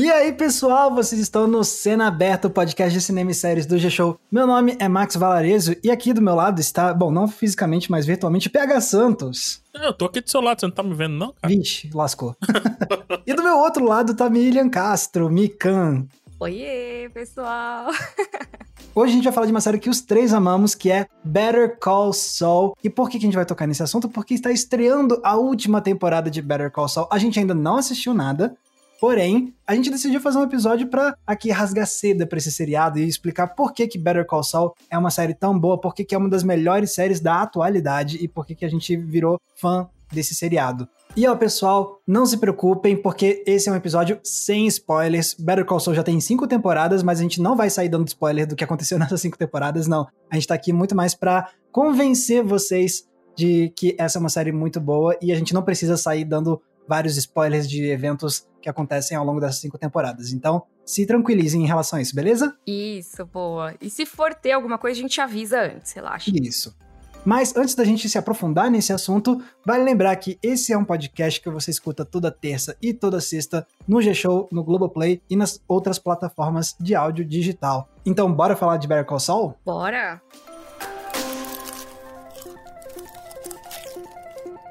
E aí, pessoal, vocês estão no Cena Aberta, o podcast de cinema e séries do G-Show. Meu nome é Max Valarezo e aqui do meu lado está, bom, não fisicamente, mas virtualmente, PH Santos. Eu tô aqui do seu lado, você não tá me vendo, não, cara? Vixe, lascou. e do meu outro lado tá Miriam Castro, Mikan. Oiê, pessoal! Hoje a gente vai falar de uma série que os três amamos, que é Better Call Saul. E por que, que a gente vai tocar nesse assunto? Porque está estreando a última temporada de Better Call Saul. A gente ainda não assistiu nada, Porém, a gente decidiu fazer um episódio para aqui rasgar seda pra esse seriado e explicar por que, que Better Call Saul é uma série tão boa, por que, que é uma das melhores séries da atualidade e por que, que a gente virou fã desse seriado. E ó, pessoal, não se preocupem, porque esse é um episódio sem spoilers. Better Call Saul já tem cinco temporadas, mas a gente não vai sair dando spoiler do que aconteceu nessas cinco temporadas, não. A gente tá aqui muito mais para convencer vocês de que essa é uma série muito boa e a gente não precisa sair dando vários spoilers de eventos que acontecem ao longo dessas cinco temporadas. Então, se tranquilizem em relação a isso, beleza? Isso, boa. E se for ter alguma coisa, a gente avisa antes, relaxa. Isso. Mas antes da gente se aprofundar nesse assunto, vale lembrar que esse é um podcast que você escuta toda terça e toda sexta no G-Show, no Globoplay e nas outras plataformas de áudio digital. Então, bora falar de Better Call Saul? Bora!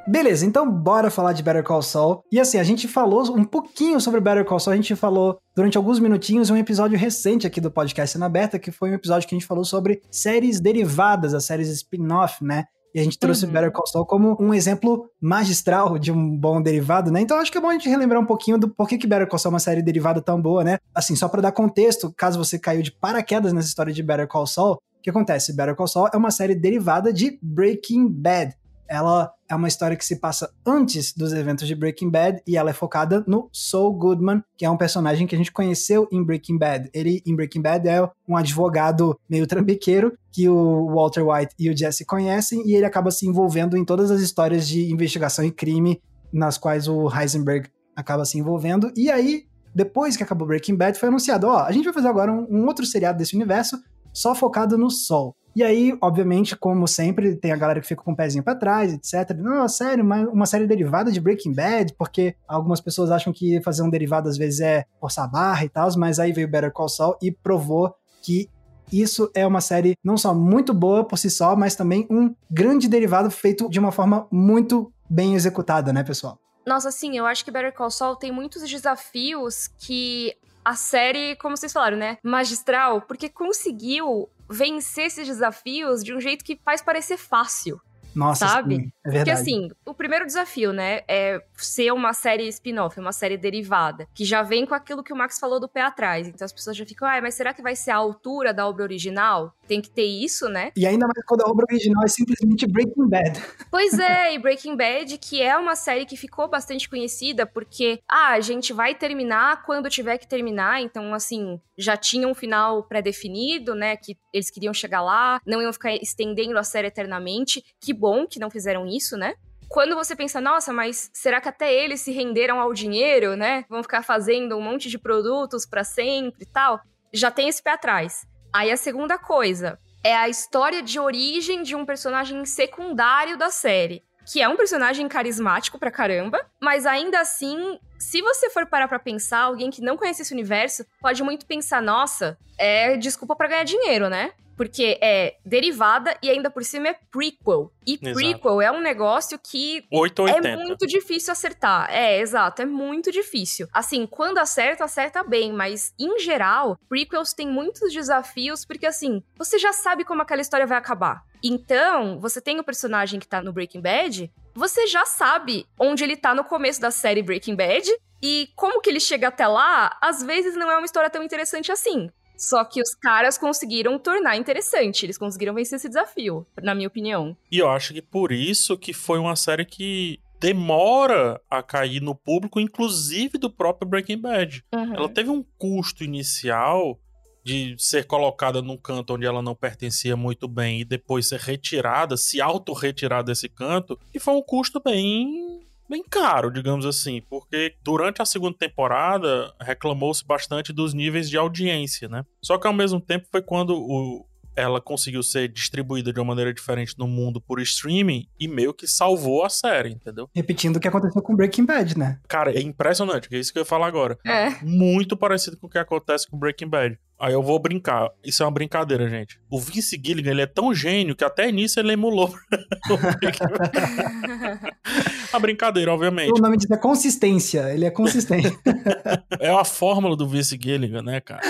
Beleza, então bora falar de Better Call Saul. E assim, a gente falou um pouquinho sobre Better Call Saul, a gente falou durante alguns minutinhos um episódio recente aqui do podcast na Aberta, que foi um episódio que a gente falou sobre séries derivadas, as séries spin-off, né? E a gente trouxe uhum. Better Call Saul como um exemplo magistral de um bom derivado, né? Então acho que é bom a gente relembrar um pouquinho do porquê que Better Call Saul é uma série derivada tão boa, né? Assim, só para dar contexto, caso você caiu de paraquedas nessa história de Better Call Saul, o que acontece? Better Call Saul é uma série derivada de Breaking Bad, ela é uma história que se passa antes dos eventos de Breaking Bad e ela é focada no Saul Goodman, que é um personagem que a gente conheceu em Breaking Bad. Ele, em Breaking Bad, é um advogado meio trambiqueiro que o Walter White e o Jesse conhecem e ele acaba se envolvendo em todas as histórias de investigação e crime nas quais o Heisenberg acaba se envolvendo. E aí, depois que acabou Breaking Bad, foi anunciado: ó, a gente vai fazer agora um, um outro seriado desse universo só focado no Sol. E aí, obviamente, como sempre, tem a galera que fica com o pezinho para trás, etc. Não, sério, uma, uma série derivada de Breaking Bad, porque algumas pessoas acham que fazer um derivado às vezes é forçar a barra e tal, mas aí veio Better Call Saul e provou que isso é uma série não só muito boa por si só, mas também um grande derivado feito de uma forma muito bem executada, né, pessoal? Nossa, sim, eu acho que Better Call Saul tem muitos desafios que a série, como vocês falaram, né, magistral, porque conseguiu vencer esses desafios de um jeito que faz parecer fácil. Nossa, sabe? Sim, é verdade. Porque assim, o primeiro desafio, né, é ser uma série spin-off, uma série derivada, que já vem com aquilo que o Max falou do pé atrás. Então as pessoas já ficam, ah, mas será que vai ser a altura da obra original? Tem que ter isso, né? E ainda mais quando a obra original é simplesmente Breaking Bad. Pois é, e Breaking Bad, que é uma série que ficou bastante conhecida porque, ah, a gente vai terminar quando tiver que terminar, então assim, já tinha um final pré-definido, né, que eles queriam chegar lá, não iam ficar estendendo a série eternamente. Que bom que não fizeram isso, né? quando você pensa, nossa, mas será que até eles se renderam ao dinheiro, né? Vão ficar fazendo um monte de produtos para sempre e tal? Já tem esse pé atrás. Aí a segunda coisa é a história de origem de um personagem secundário da série, que é um personagem carismático pra caramba, mas ainda assim, se você for parar pra pensar, alguém que não conhece esse universo pode muito pensar, nossa, é desculpa para ganhar dinheiro, né? Porque é derivada e ainda por cima é prequel. E exato. prequel é um negócio que 880. é muito difícil acertar. É, exato, é muito difícil. Assim, quando acerta, acerta bem, mas em geral, prequels têm muitos desafios porque assim, você já sabe como aquela história vai acabar. Então, você tem o personagem que tá no Breaking Bad, você já sabe onde ele tá no começo da série Breaking Bad e como que ele chega até lá, às vezes não é uma história tão interessante assim. Só que os caras conseguiram tornar interessante, eles conseguiram vencer esse desafio, na minha opinião. E eu acho que por isso que foi uma série que demora a cair no público, inclusive do próprio Breaking Bad. Uhum. Ela teve um custo inicial de ser colocada num canto onde ela não pertencia muito bem e depois ser retirada, se auto-retirar desse canto, e foi um custo bem bem caro, digamos assim, porque durante a segunda temporada reclamou-se bastante dos níveis de audiência, né? Só que ao mesmo tempo foi quando o ela conseguiu ser distribuída de uma maneira diferente no mundo por streaming e meio que salvou a série, entendeu? Repetindo o que aconteceu com Breaking Bad, né? Cara, é impressionante, é isso que eu ia falar agora. É. Muito parecido com o que acontece com Breaking Bad. Aí eu vou brincar. Isso é uma brincadeira, gente. O Vince Gilligan, ele é tão gênio que até nisso ele emulou. a brincadeira, obviamente. O nome disso é consistência. Ele é consistente. é a fórmula do Vince Gilligan, né, cara?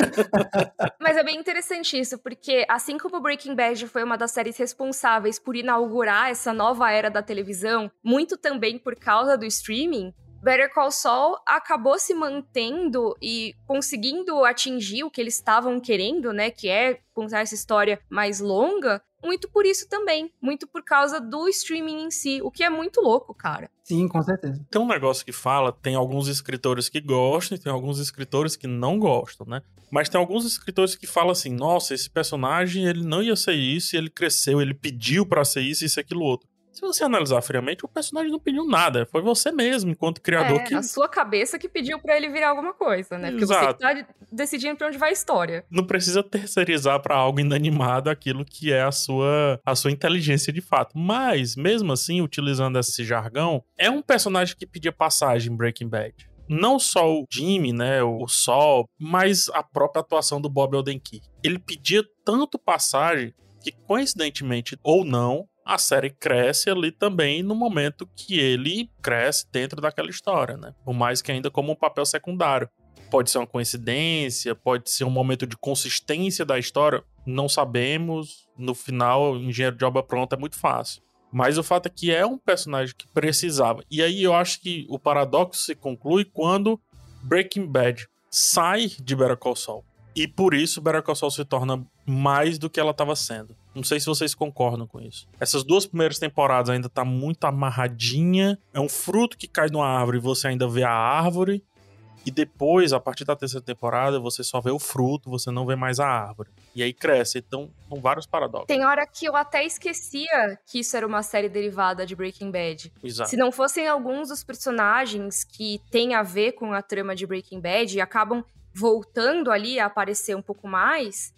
Mas é bem interessante isso, porque assim como Breaking Bad foi uma das séries responsáveis por inaugurar essa nova era da televisão, muito também por causa do streaming, Better Call Saul acabou se mantendo e conseguindo atingir o que eles estavam querendo, né? Que é contar essa história mais longa. Muito por isso também. Muito por causa do streaming em si. O que é muito louco, cara. Sim, com certeza. Tem um negócio que fala: tem alguns escritores que gostam e tem alguns escritores que não gostam, né? Mas tem alguns escritores que falam assim: nossa, esse personagem ele não ia ser isso, ele cresceu, ele pediu para ser isso, isso e aquilo outro. Se você analisar friamente, o personagem não pediu nada. Foi você mesmo, enquanto criador, é, que. A sua cabeça que pediu para ele virar alguma coisa, né? Porque Exato. você que tá decidindo pra onde vai a história. Não precisa terceirizar para algo inanimado aquilo que é a sua, a sua inteligência de fato. Mas, mesmo assim, utilizando esse jargão, é um personagem que pedia passagem em Breaking Bad não só o Jimmy, né, o Sol, mas a própria atuação do Bob Odenkirk. Ele pedia tanto passagem que, coincidentemente ou não, a série cresce ali também no momento que ele cresce dentro daquela história, né? Por mais que ainda como um papel secundário. Pode ser uma coincidência, pode ser um momento de consistência da história, não sabemos. No final, engenheiro de obra pronta é muito fácil. Mas o fato é que é um personagem que precisava. E aí eu acho que o paradoxo se conclui quando Breaking Bad sai de Better Call Saul. E por isso Better Call Saul se torna mais do que ela estava sendo. Não sei se vocês concordam com isso. Essas duas primeiras temporadas ainda tá muito amarradinha. É um fruto que cai numa árvore e você ainda vê a árvore. E depois, a partir da terceira temporada, você só vê o fruto, você não vê mais a árvore. E aí cresce. Então, são vários paradoxos. Tem hora que eu até esquecia que isso era uma série derivada de Breaking Bad. Exato. Se não fossem alguns dos personagens que têm a ver com a trama de Breaking Bad e acabam voltando ali a aparecer um pouco mais,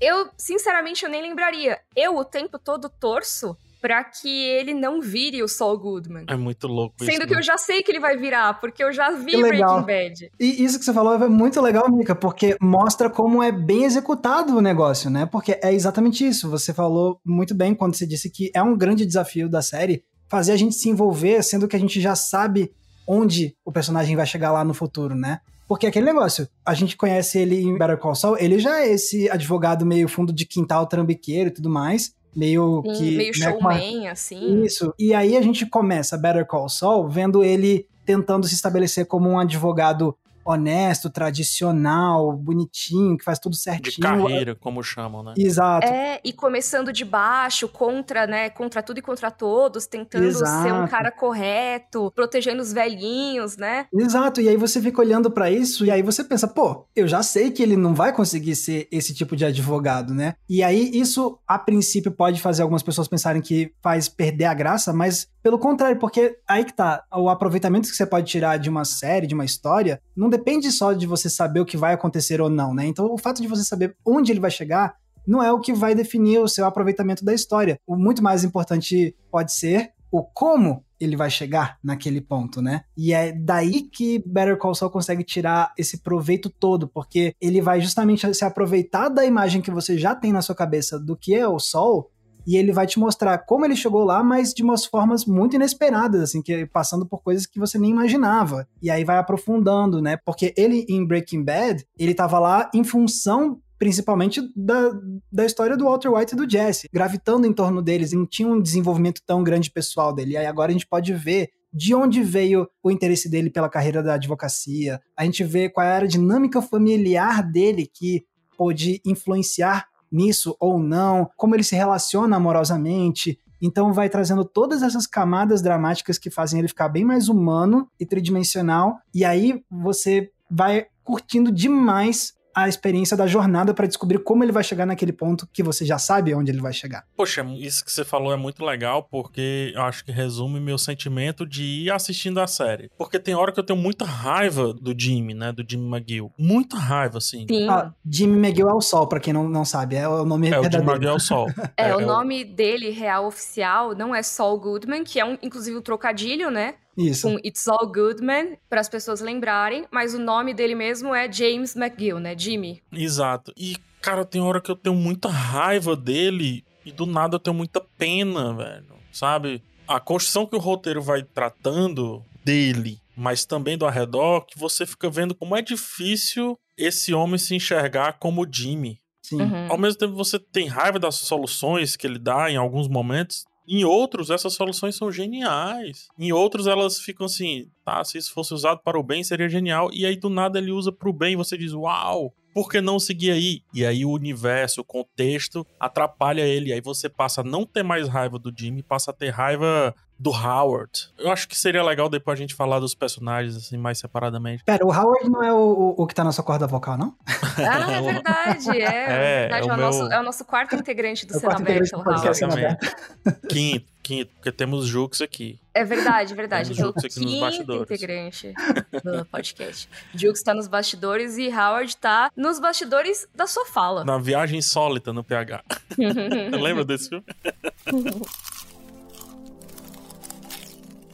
eu, sinceramente, eu nem lembraria. Eu o tempo todo torço para que ele não vire o Saul Goodman. É muito louco Sendo isso, que né? eu já sei que ele vai virar, porque eu já vi Breaking Bad. E isso que você falou é muito legal, Mika, porque mostra como é bem executado o negócio, né? Porque é exatamente isso. Você falou muito bem quando você disse que é um grande desafio da série fazer a gente se envolver, sendo que a gente já sabe onde o personagem vai chegar lá no futuro, né? Porque aquele negócio, a gente conhece ele em Better Call Saul, ele já é esse advogado meio fundo de quintal trambiqueiro e tudo mais, meio Sim, que... Meio né, showman, uma... assim. Isso, e aí a gente começa Better Call Saul vendo ele tentando se estabelecer como um advogado honesto, tradicional, bonitinho, que faz tudo certinho. De carreira, como chamam, né? Exato. É, e começando de baixo, contra, né, contra tudo e contra todos, tentando Exato. ser um cara correto, protegendo os velhinhos, né? Exato, e aí você fica olhando para isso e aí você pensa, pô, eu já sei que ele não vai conseguir ser esse tipo de advogado, né? E aí isso, a princípio, pode fazer algumas pessoas pensarem que faz perder a graça, mas pelo contrário, porque aí que tá, o aproveitamento que você pode tirar de uma série, de uma história, não depende só de você saber o que vai acontecer ou não, né? Então, o fato de você saber onde ele vai chegar não é o que vai definir o seu aproveitamento da história. O muito mais importante pode ser o como ele vai chegar naquele ponto, né? E é daí que Better Call Saul consegue tirar esse proveito todo, porque ele vai justamente se aproveitar da imagem que você já tem na sua cabeça do que é o Sol e ele vai te mostrar como ele chegou lá, mas de umas formas muito inesperadas, assim, que passando por coisas que você nem imaginava. E aí vai aprofundando, né? Porque ele em Breaking Bad, ele tava lá em função principalmente da, da história do Walter White e do Jesse, gravitando em torno deles, não tinha um desenvolvimento tão grande pessoal dele. E aí agora a gente pode ver de onde veio o interesse dele pela carreira da advocacia, a gente vê qual era a dinâmica familiar dele que pôde influenciar nisso ou não, como ele se relaciona amorosamente. Então vai trazendo todas essas camadas dramáticas que fazem ele ficar bem mais humano e tridimensional. E aí você vai curtindo demais a experiência da jornada para descobrir como ele vai chegar naquele ponto que você já sabe onde ele vai chegar. Poxa, isso que você falou é muito legal porque eu acho que resume meu sentimento de ir assistindo a série. Porque tem hora que eu tenho muita raiva do Jimmy, né? Do Jimmy McGill. Muita raiva, assim. Sim. Ah, Jimmy McGill é o Sol, para quem não, não sabe. É o nome é, verdadeiro. o Jimmy McGill é o Sol. é, é, o nome o... dele, real oficial, não é Saul Goodman, que é um, inclusive o um trocadilho, né? Isso. com It's All Good Man, para as pessoas lembrarem, mas o nome dele mesmo é James McGill, né? Jimmy. Exato. E, cara, tem hora que eu tenho muita raiva dele e do nada eu tenho muita pena, velho. Sabe? A construção que o roteiro vai tratando dele, mas também do arredor, que você fica vendo como é difícil esse homem se enxergar como Jimmy. Sim. Uhum. Ao mesmo tempo, você tem raiva das soluções que ele dá em alguns momentos, em outros, essas soluções são geniais. Em outros, elas ficam assim, tá, se isso fosse usado para o bem, seria genial. E aí, do nada, ele usa para o bem e você diz, uau, por que não seguir aí? E aí o universo, o contexto atrapalha ele. Aí você passa a não ter mais raiva do Jimmy, passa a ter raiva do Howard. Eu acho que seria legal depois a gente falar dos personagens, assim, mais separadamente. Pera, o Howard não é o, o, o que tá na sua corda vocal, não? ah, é verdade, é. É, verdade, é, o, é, o meu... nosso, é o nosso quarto integrante do é Cena Aberta, o Howard. Quinto, quinto, porque temos Jux aqui. É verdade, verdade. Jux aqui nos bastidores. integrante do podcast. Jux tá nos bastidores e Howard tá nos bastidores da sua fala. Na viagem insólita no PH. Lembra desse filme?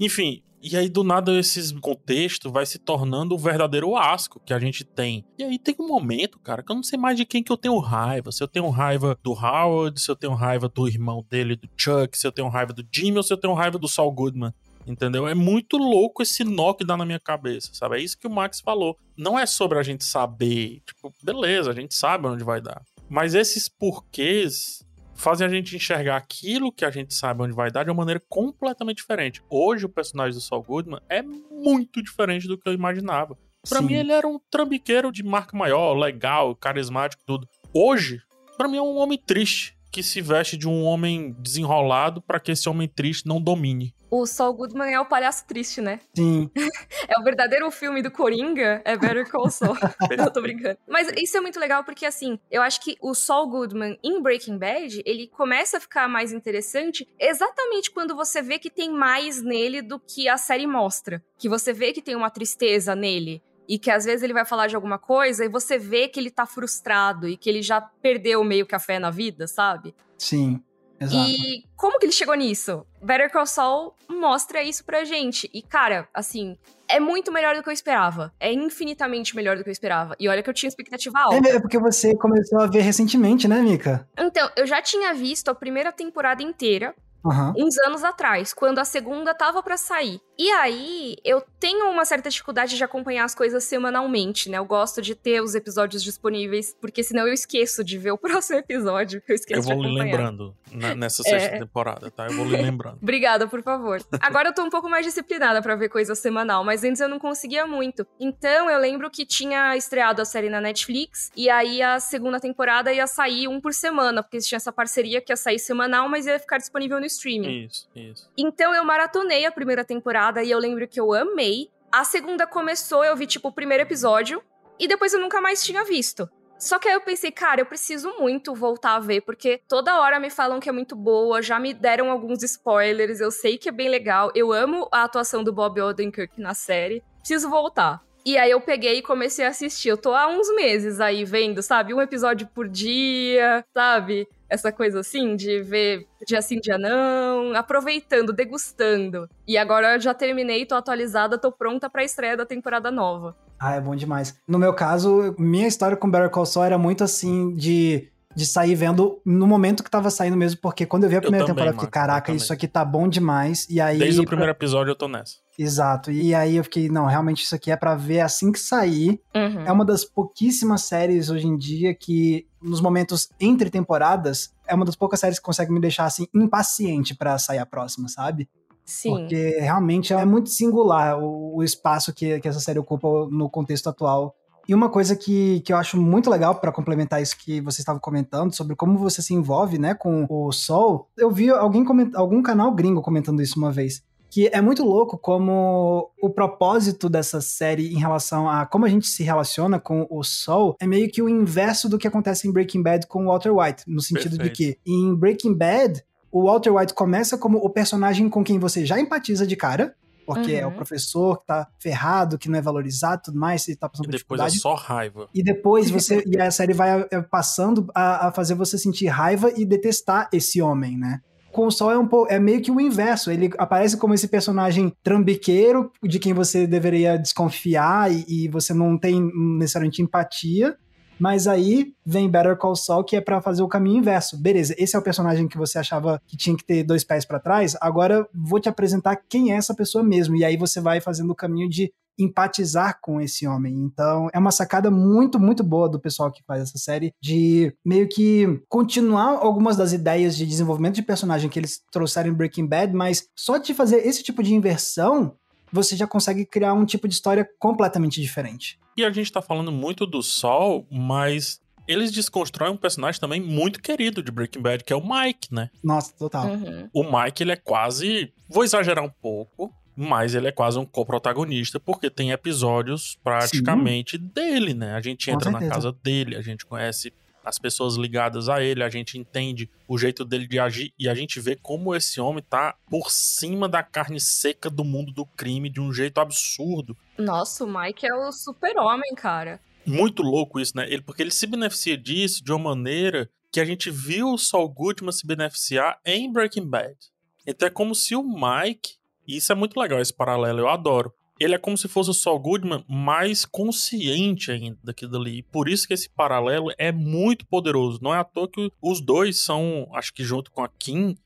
Enfim, e aí, do nada, esse contexto vai se tornando o verdadeiro asco que a gente tem. E aí tem um momento, cara, que eu não sei mais de quem que eu tenho raiva. Se eu tenho raiva do Howard, se eu tenho raiva do irmão dele, do Chuck, se eu tenho raiva do Jimmy ou se eu tenho raiva do Saul Goodman. Entendeu? É muito louco esse nó que dá na minha cabeça, sabe? É isso que o Max falou. Não é sobre a gente saber, tipo, beleza, a gente sabe onde vai dar. Mas esses porquês fazem a gente enxergar aquilo que a gente sabe onde vai dar de uma maneira completamente diferente. Hoje, o personagem do Saul Goodman é muito diferente do que eu imaginava. Para mim, ele era um trambiqueiro de marca maior, legal, carismático, tudo. Hoje, para mim, é um homem triste que se veste de um homem desenrolado para que esse homem triste não domine. O Saul Goodman é o palhaço triste, né? Sim. é o verdadeiro filme do Coringa, é Better Call Saul. eu tô brincando. Mas isso é muito legal porque, assim, eu acho que o Saul Goodman em Breaking Bad, ele começa a ficar mais interessante exatamente quando você vê que tem mais nele do que a série mostra. Que você vê que tem uma tristeza nele e que às vezes ele vai falar de alguma coisa e você vê que ele tá frustrado e que ele já perdeu meio que a fé na vida, sabe? Sim. Exato. E como que ele chegou nisso? Better Call Saul mostra isso pra gente. E, cara, assim, é muito melhor do que eu esperava. É infinitamente melhor do que eu esperava. E olha que eu tinha expectativa alta. É, é porque você começou a ver recentemente, né, Mika? Então, eu já tinha visto a primeira temporada inteira. Uhum. Uns anos atrás, quando a segunda tava para sair. E aí, eu tenho uma certa dificuldade de acompanhar as coisas semanalmente, né? Eu gosto de ter os episódios disponíveis, porque senão eu esqueço de ver o próximo episódio. Eu esqueço Eu vou lhe lembrando na, nessa sexta é... temporada, tá? Eu vou lhe lembrando. Obrigada, por favor. Agora eu tô um pouco mais disciplinada para ver coisa semanal, mas antes eu não conseguia muito. Então, eu lembro que tinha estreado a série na Netflix, e aí a segunda temporada ia sair um por semana, porque tinha essa parceria que ia sair semanal, mas ia ficar disponível no streaming. Isso, isso. Então, eu maratonei a primeira temporada temporada e eu lembro que eu amei. A segunda começou, eu vi tipo o primeiro episódio e depois eu nunca mais tinha visto. Só que aí eu pensei, cara, eu preciso muito voltar a ver, porque toda hora me falam que é muito boa, já me deram alguns spoilers, eu sei que é bem legal, eu amo a atuação do Bob Odenkirk na série, preciso voltar. E aí eu peguei e comecei a assistir. Eu tô há uns meses aí vendo, sabe? Um episódio por dia, sabe? Essa coisa assim, de ver dia sim, dia não, aproveitando, degustando. E agora eu já terminei, tô atualizada, tô pronta pra estreia da temporada nova. Ah, é bom demais. No meu caso, minha história com Better Call Saul era muito assim de de sair vendo no momento que tava saindo mesmo, porque quando eu vi a primeira também, temporada, eu fiquei, caraca, isso aqui tá bom demais. E aí. Desde o primeiro episódio eu tô nessa. Exato. E aí eu fiquei, não, realmente isso aqui é para ver assim que sair. Uhum. É uma das pouquíssimas séries hoje em dia que, nos momentos entre temporadas, é uma das poucas séries que consegue me deixar assim impaciente para sair a próxima, sabe? Sim. Porque realmente é muito singular o, o espaço que, que essa série ocupa no contexto atual e uma coisa que, que eu acho muito legal para complementar isso que você estava comentando sobre como você se envolve, né, com o Sol, eu vi alguém coment... algum canal gringo comentando isso uma vez. Que é muito louco como o propósito dessa série em relação a como a gente se relaciona com o Sol é meio que o inverso do que acontece em Breaking Bad com o Walter White, no sentido Perfeito. de que em Breaking Bad o Walter White começa como o personagem com quem você já empatiza de cara, porque uhum. é o uhum. professor que tá ferrado, que não é valorizado tudo mais, e tá passando por depois é dificuldade. é só raiva. E depois você. e a série vai é, passando a, a, fazer você sentir raiva e detestar esse homem, né? Com o Sol é um pouco. É meio que o inverso. Ele aparece como esse personagem trambiqueiro de quem você deveria desconfiar e, e você não tem necessariamente empatia. Mas aí vem Better Call Saul, que é para fazer o caminho inverso. Beleza, esse é o personagem que você achava que tinha que ter dois pés para trás. Agora vou te apresentar quem é essa pessoa mesmo. E aí você vai fazendo o caminho de empatizar com esse homem. Então, é uma sacada muito, muito boa do pessoal que faz essa série de meio que continuar algumas das ideias de desenvolvimento de personagem que eles trouxeram em Breaking Bad, mas só de fazer esse tipo de inversão, você já consegue criar um tipo de história completamente diferente. E a gente tá falando muito do Sol, mas eles desconstroem um personagem também muito querido de Breaking Bad, que é o Mike, né? Nossa, total. Uhum. O Mike, ele é quase. Vou exagerar um pouco, mas ele é quase um co-protagonista, porque tem episódios praticamente Sim. dele, né? A gente entra na casa dele, a gente conhece as pessoas ligadas a ele, a gente entende o jeito dele de agir e a gente vê como esse homem tá por cima da carne seca do mundo do crime de um jeito absurdo. Nossa, o Mike é o super-homem, cara. Muito louco isso, né? Ele, porque ele se beneficia disso de uma maneira que a gente viu o Saul Goodman se beneficiar em Breaking Bad. Então é como se o Mike, e isso é muito legal esse paralelo, eu adoro ele é como se fosse o Saul Goodman mais consciente ainda daquilo ali. Por isso que esse paralelo é muito poderoso. Não é à toa que os dois são, acho que junto com a Kim,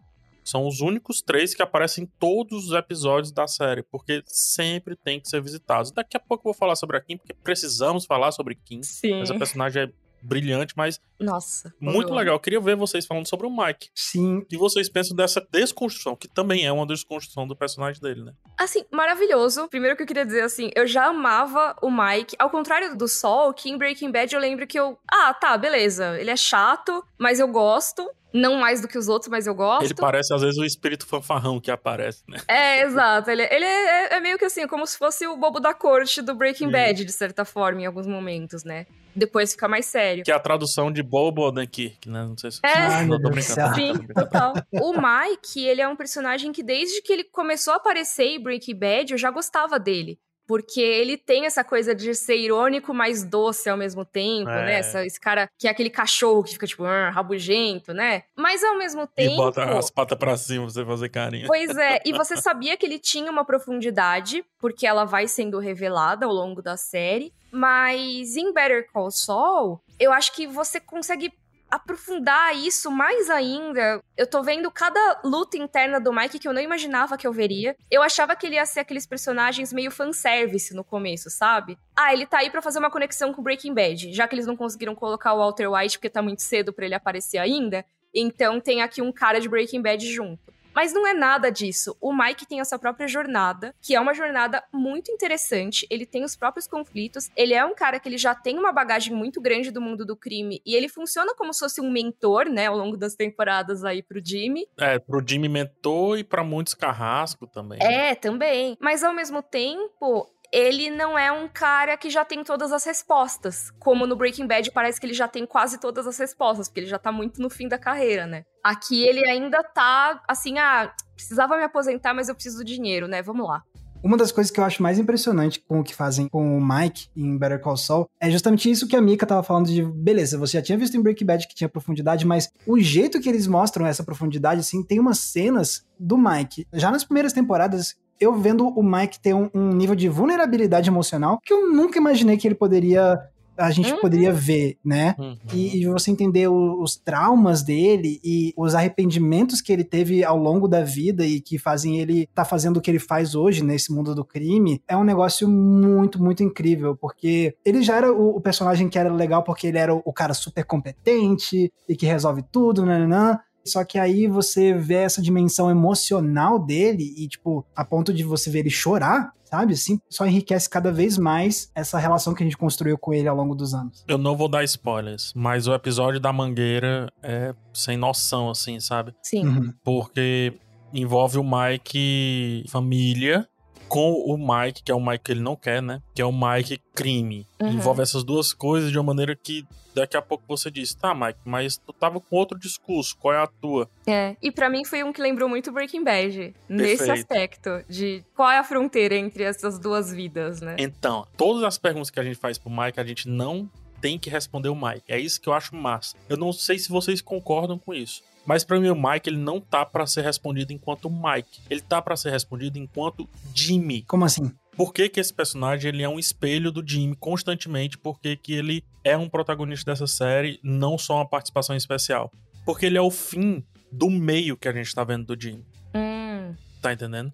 são os únicos três que aparecem em todos os episódios da série, porque sempre tem que ser visitados. Daqui a pouco eu vou falar sobre a Kim, porque precisamos falar sobre Kim. Sim. Essa personagem é brilhante, mas. Nossa. Muito legal. Eu queria ver vocês falando sobre o Mike. Sim. O que vocês pensam dessa desconstrução, que também é uma desconstrução do personagem dele, né? Assim, maravilhoso. Primeiro que eu queria dizer, assim, eu já amava o Mike. Ao contrário do Sol, que em Breaking Bad eu lembro que eu. Ah, tá, beleza. Ele é chato, mas eu gosto. Não mais do que os outros, mas eu gosto. Ele parece, às vezes, o espírito fanfarrão que aparece, né? É, exato. Ele, ele é, é, meio que assim, como se fosse o bobo da corte do Breaking Bad, de certa forma, em alguns momentos, né? Depois fica mais sério. Que é a tradução de bobo daqui, né? Não sei se... É, Ai, não, tô brincando. Sim, total. O Mike, ele é um personagem que desde que ele começou a aparecer em Breaking Bad, eu já gostava dele. Porque ele tem essa coisa de ser irônico, mas doce ao mesmo tempo, né? é. né? Essa, esse cara que é aquele cachorro que fica, tipo, ah, rabugento, né? Mas ao mesmo tempo. E bota as patas pra cima pra você fazer carinho. Pois é, e você sabia que ele tinha uma profundidade, porque ela vai sendo revelada ao longo da série. Mas em Better Call Saul, eu acho que você consegue aprofundar isso mais ainda. Eu tô vendo cada luta interna do Mike que eu não imaginava que eu veria. Eu achava que ele ia ser aqueles personagens meio fanservice no começo, sabe? Ah, ele tá aí para fazer uma conexão com Breaking Bad, já que eles não conseguiram colocar o Walter White porque tá muito cedo para ele aparecer ainda. Então tem aqui um cara de Breaking Bad junto. Mas não é nada disso. O Mike tem a sua própria jornada, que é uma jornada muito interessante. Ele tem os próprios conflitos. Ele é um cara que ele já tem uma bagagem muito grande do mundo do crime e ele funciona como se fosse um mentor, né, ao longo das temporadas aí pro Jimmy. É, pro Jimmy mentor e para muitos carrasco também. Né? É, também. Mas ao mesmo tempo, ele não é um cara que já tem todas as respostas. Como no Breaking Bad parece que ele já tem quase todas as respostas, porque ele já tá muito no fim da carreira, né? Aqui ele ainda tá assim, ah, precisava me aposentar, mas eu preciso do dinheiro, né? Vamos lá. Uma das coisas que eu acho mais impressionante com o que fazem com o Mike em Better Call Saul é justamente isso que a Mika tava falando de, beleza, você já tinha visto em Breaking Bad que tinha profundidade, mas o jeito que eles mostram essa profundidade, assim, tem umas cenas do Mike, já nas primeiras temporadas, eu vendo o Mike ter um, um, nível de vulnerabilidade emocional que eu nunca imaginei que ele poderia. A gente uhum. poderia ver, né? Uhum. E, e, você entender o, os traumas dele e os arrependimentos que ele teve ao longo da vida e que fazem ele tá fazendo o que ele faz hoje nesse mundo do crime, é um negócio muito, muito incrível. Porque ele já era o, o personagem que era legal porque ele era o, o cara super competente e que resolve tudo, né? né, né. Só que aí você vê essa dimensão emocional dele e, tipo, a ponto de você ver ele chorar, sabe? Assim, só enriquece cada vez mais essa relação que a gente construiu com ele ao longo dos anos. Eu não vou dar spoilers, mas o episódio da mangueira é sem noção, assim, sabe? Sim. Uhum. Porque envolve o Mike família com o Mike, que é o Mike que ele não quer, né? Que é o Mike crime. Uhum. Envolve essas duas coisas de uma maneira que daqui a pouco você diz, tá, Mike, mas tu tava com outro discurso, qual é a tua? É, e para mim foi um que lembrou muito Breaking Bad, Perfeito. nesse aspecto de qual é a fronteira entre essas duas vidas, né? Então, todas as perguntas que a gente faz pro Mike, a gente não tem que responder o Mike. É isso que eu acho massa. Eu não sei se vocês concordam com isso. Mas para mim o Mike ele não tá para ser respondido enquanto Mike. Ele tá para ser respondido enquanto Jimmy. Como assim? Por que, que esse personagem ele é um espelho do Jimmy constantemente? Por que, que ele é um protagonista dessa série, não só uma participação especial? Porque ele é o fim do meio que a gente tá vendo do Jimmy. Hum. Tá entendendo?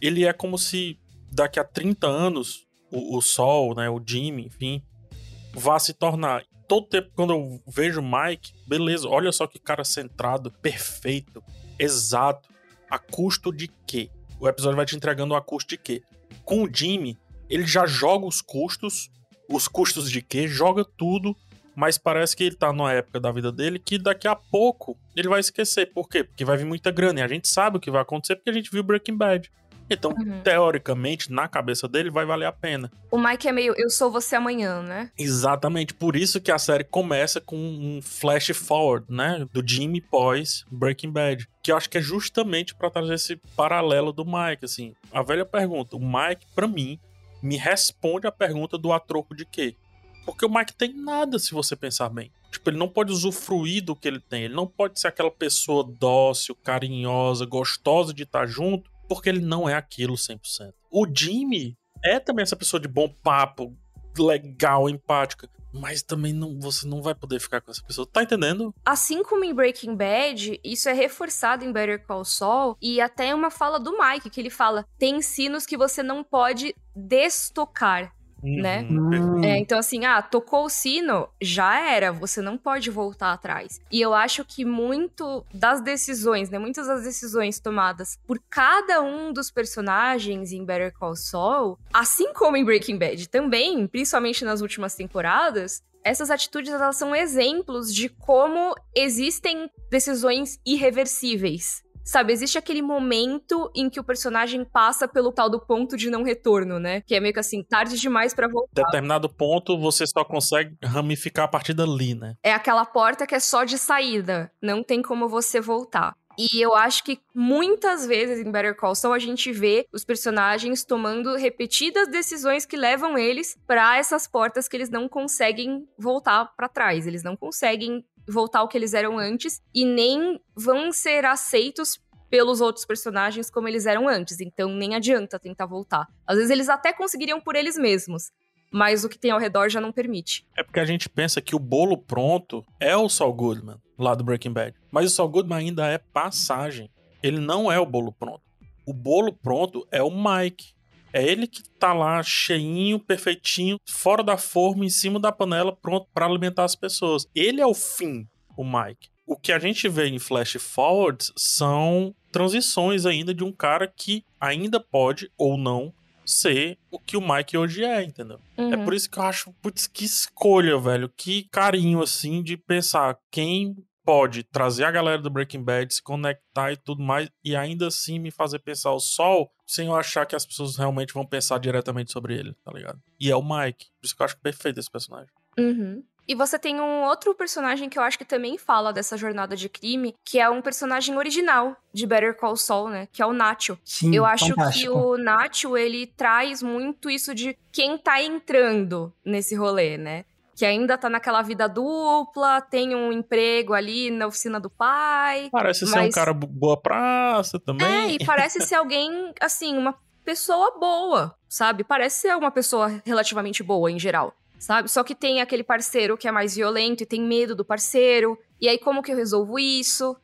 Ele é como se daqui a 30 anos o, o Sol, né, o Jimmy, enfim, vá se tornar todo tempo quando eu vejo o Mike, beleza, olha só que cara centrado, perfeito, exato. A custo de quê? O episódio vai te entregando a custo de quê? Com o Jimmy, ele já joga os custos, os custos de quê? Joga tudo, mas parece que ele tá numa época da vida dele que daqui a pouco ele vai esquecer. Por quê? Porque vai vir muita grana e a gente sabe o que vai acontecer porque a gente viu Breaking Bad. Então, uhum. teoricamente, na cabeça dele, vai valer a pena. O Mike é meio eu sou você amanhã, né? Exatamente. Por isso que a série começa com um flash forward, né? Do Jimmy pós Breaking Bad. Que eu acho que é justamente para trazer esse paralelo do Mike, assim. A velha pergunta. O Mike, para mim, me responde a pergunta do a troco de quê? Porque o Mike tem nada, se você pensar bem. Tipo, ele não pode usufruir do que ele tem. Ele não pode ser aquela pessoa dócil, carinhosa, gostosa de estar junto, porque ele não é aquilo 100%. O Jimmy é também essa pessoa de bom papo, legal, empática. Mas também não, você não vai poder ficar com essa pessoa. Tá entendendo? Assim como em Breaking Bad, isso é reforçado em Better Call Saul. E até uma fala do Mike, que ele fala: tem sinos que você não pode destocar né? Uhum. É, então, assim, ah, tocou o sino, já era, você não pode voltar atrás. E eu acho que muito das decisões, né? Muitas das decisões tomadas por cada um dos personagens em Better Call Saul, assim como em Breaking Bad também, principalmente nas últimas temporadas, essas atitudes elas são exemplos de como existem decisões irreversíveis Sabe, existe aquele momento em que o personagem passa pelo tal do ponto de não retorno, né? Que é meio que assim, tarde demais para voltar. Determinado ponto, você só consegue ramificar a partir dali, né? É aquela porta que é só de saída. Não tem como você voltar. E eu acho que muitas vezes em Better Call Saul a gente vê os personagens tomando repetidas decisões que levam eles para essas portas que eles não conseguem voltar para trás. Eles não conseguem voltar ao que eles eram antes e nem vão ser aceitos pelos outros personagens como eles eram antes. Então nem adianta tentar voltar. Às vezes eles até conseguiriam por eles mesmos, mas o que tem ao redor já não permite. É porque a gente pensa que o bolo pronto é o Saul Goodman, lá do Breaking Bad. Mas o Saul Goodman ainda é passagem. Ele não é o bolo pronto. O bolo pronto é o Mike. É ele que tá lá cheinho, perfeitinho, fora da forma, em cima da panela, pronto para alimentar as pessoas. Ele é o fim, o Mike. O que a gente vê em flash forwards são transições ainda de um cara que ainda pode ou não ser o que o Mike hoje é, entendeu? É uhum. É por isso que eu acho, putz, que escolha, velho, que carinho assim de pensar quem pode trazer a galera do Breaking Bad, se conectar e tudo mais, e ainda assim me fazer pensar o Sol sem eu achar que as pessoas realmente vão pensar diretamente sobre ele, tá ligado? E é o Mike. Por isso que eu acho perfeito esse personagem. Uhum. E você tem um outro personagem que eu acho que também fala dessa jornada de crime, que é um personagem original de Better Call Saul, né? Que é o Nacho. Sim, eu acho fantástico. que o Nacho, ele traz muito isso de quem tá entrando nesse rolê, né? Que ainda tá naquela vida dupla, tem um emprego ali na oficina do pai. Parece mas... ser um cara boa praça também. É, e parece ser alguém, assim, uma pessoa boa, sabe? Parece ser uma pessoa relativamente boa em geral, sabe? Só que tem aquele parceiro que é mais violento e tem medo do parceiro. E aí, como que eu resolvo isso?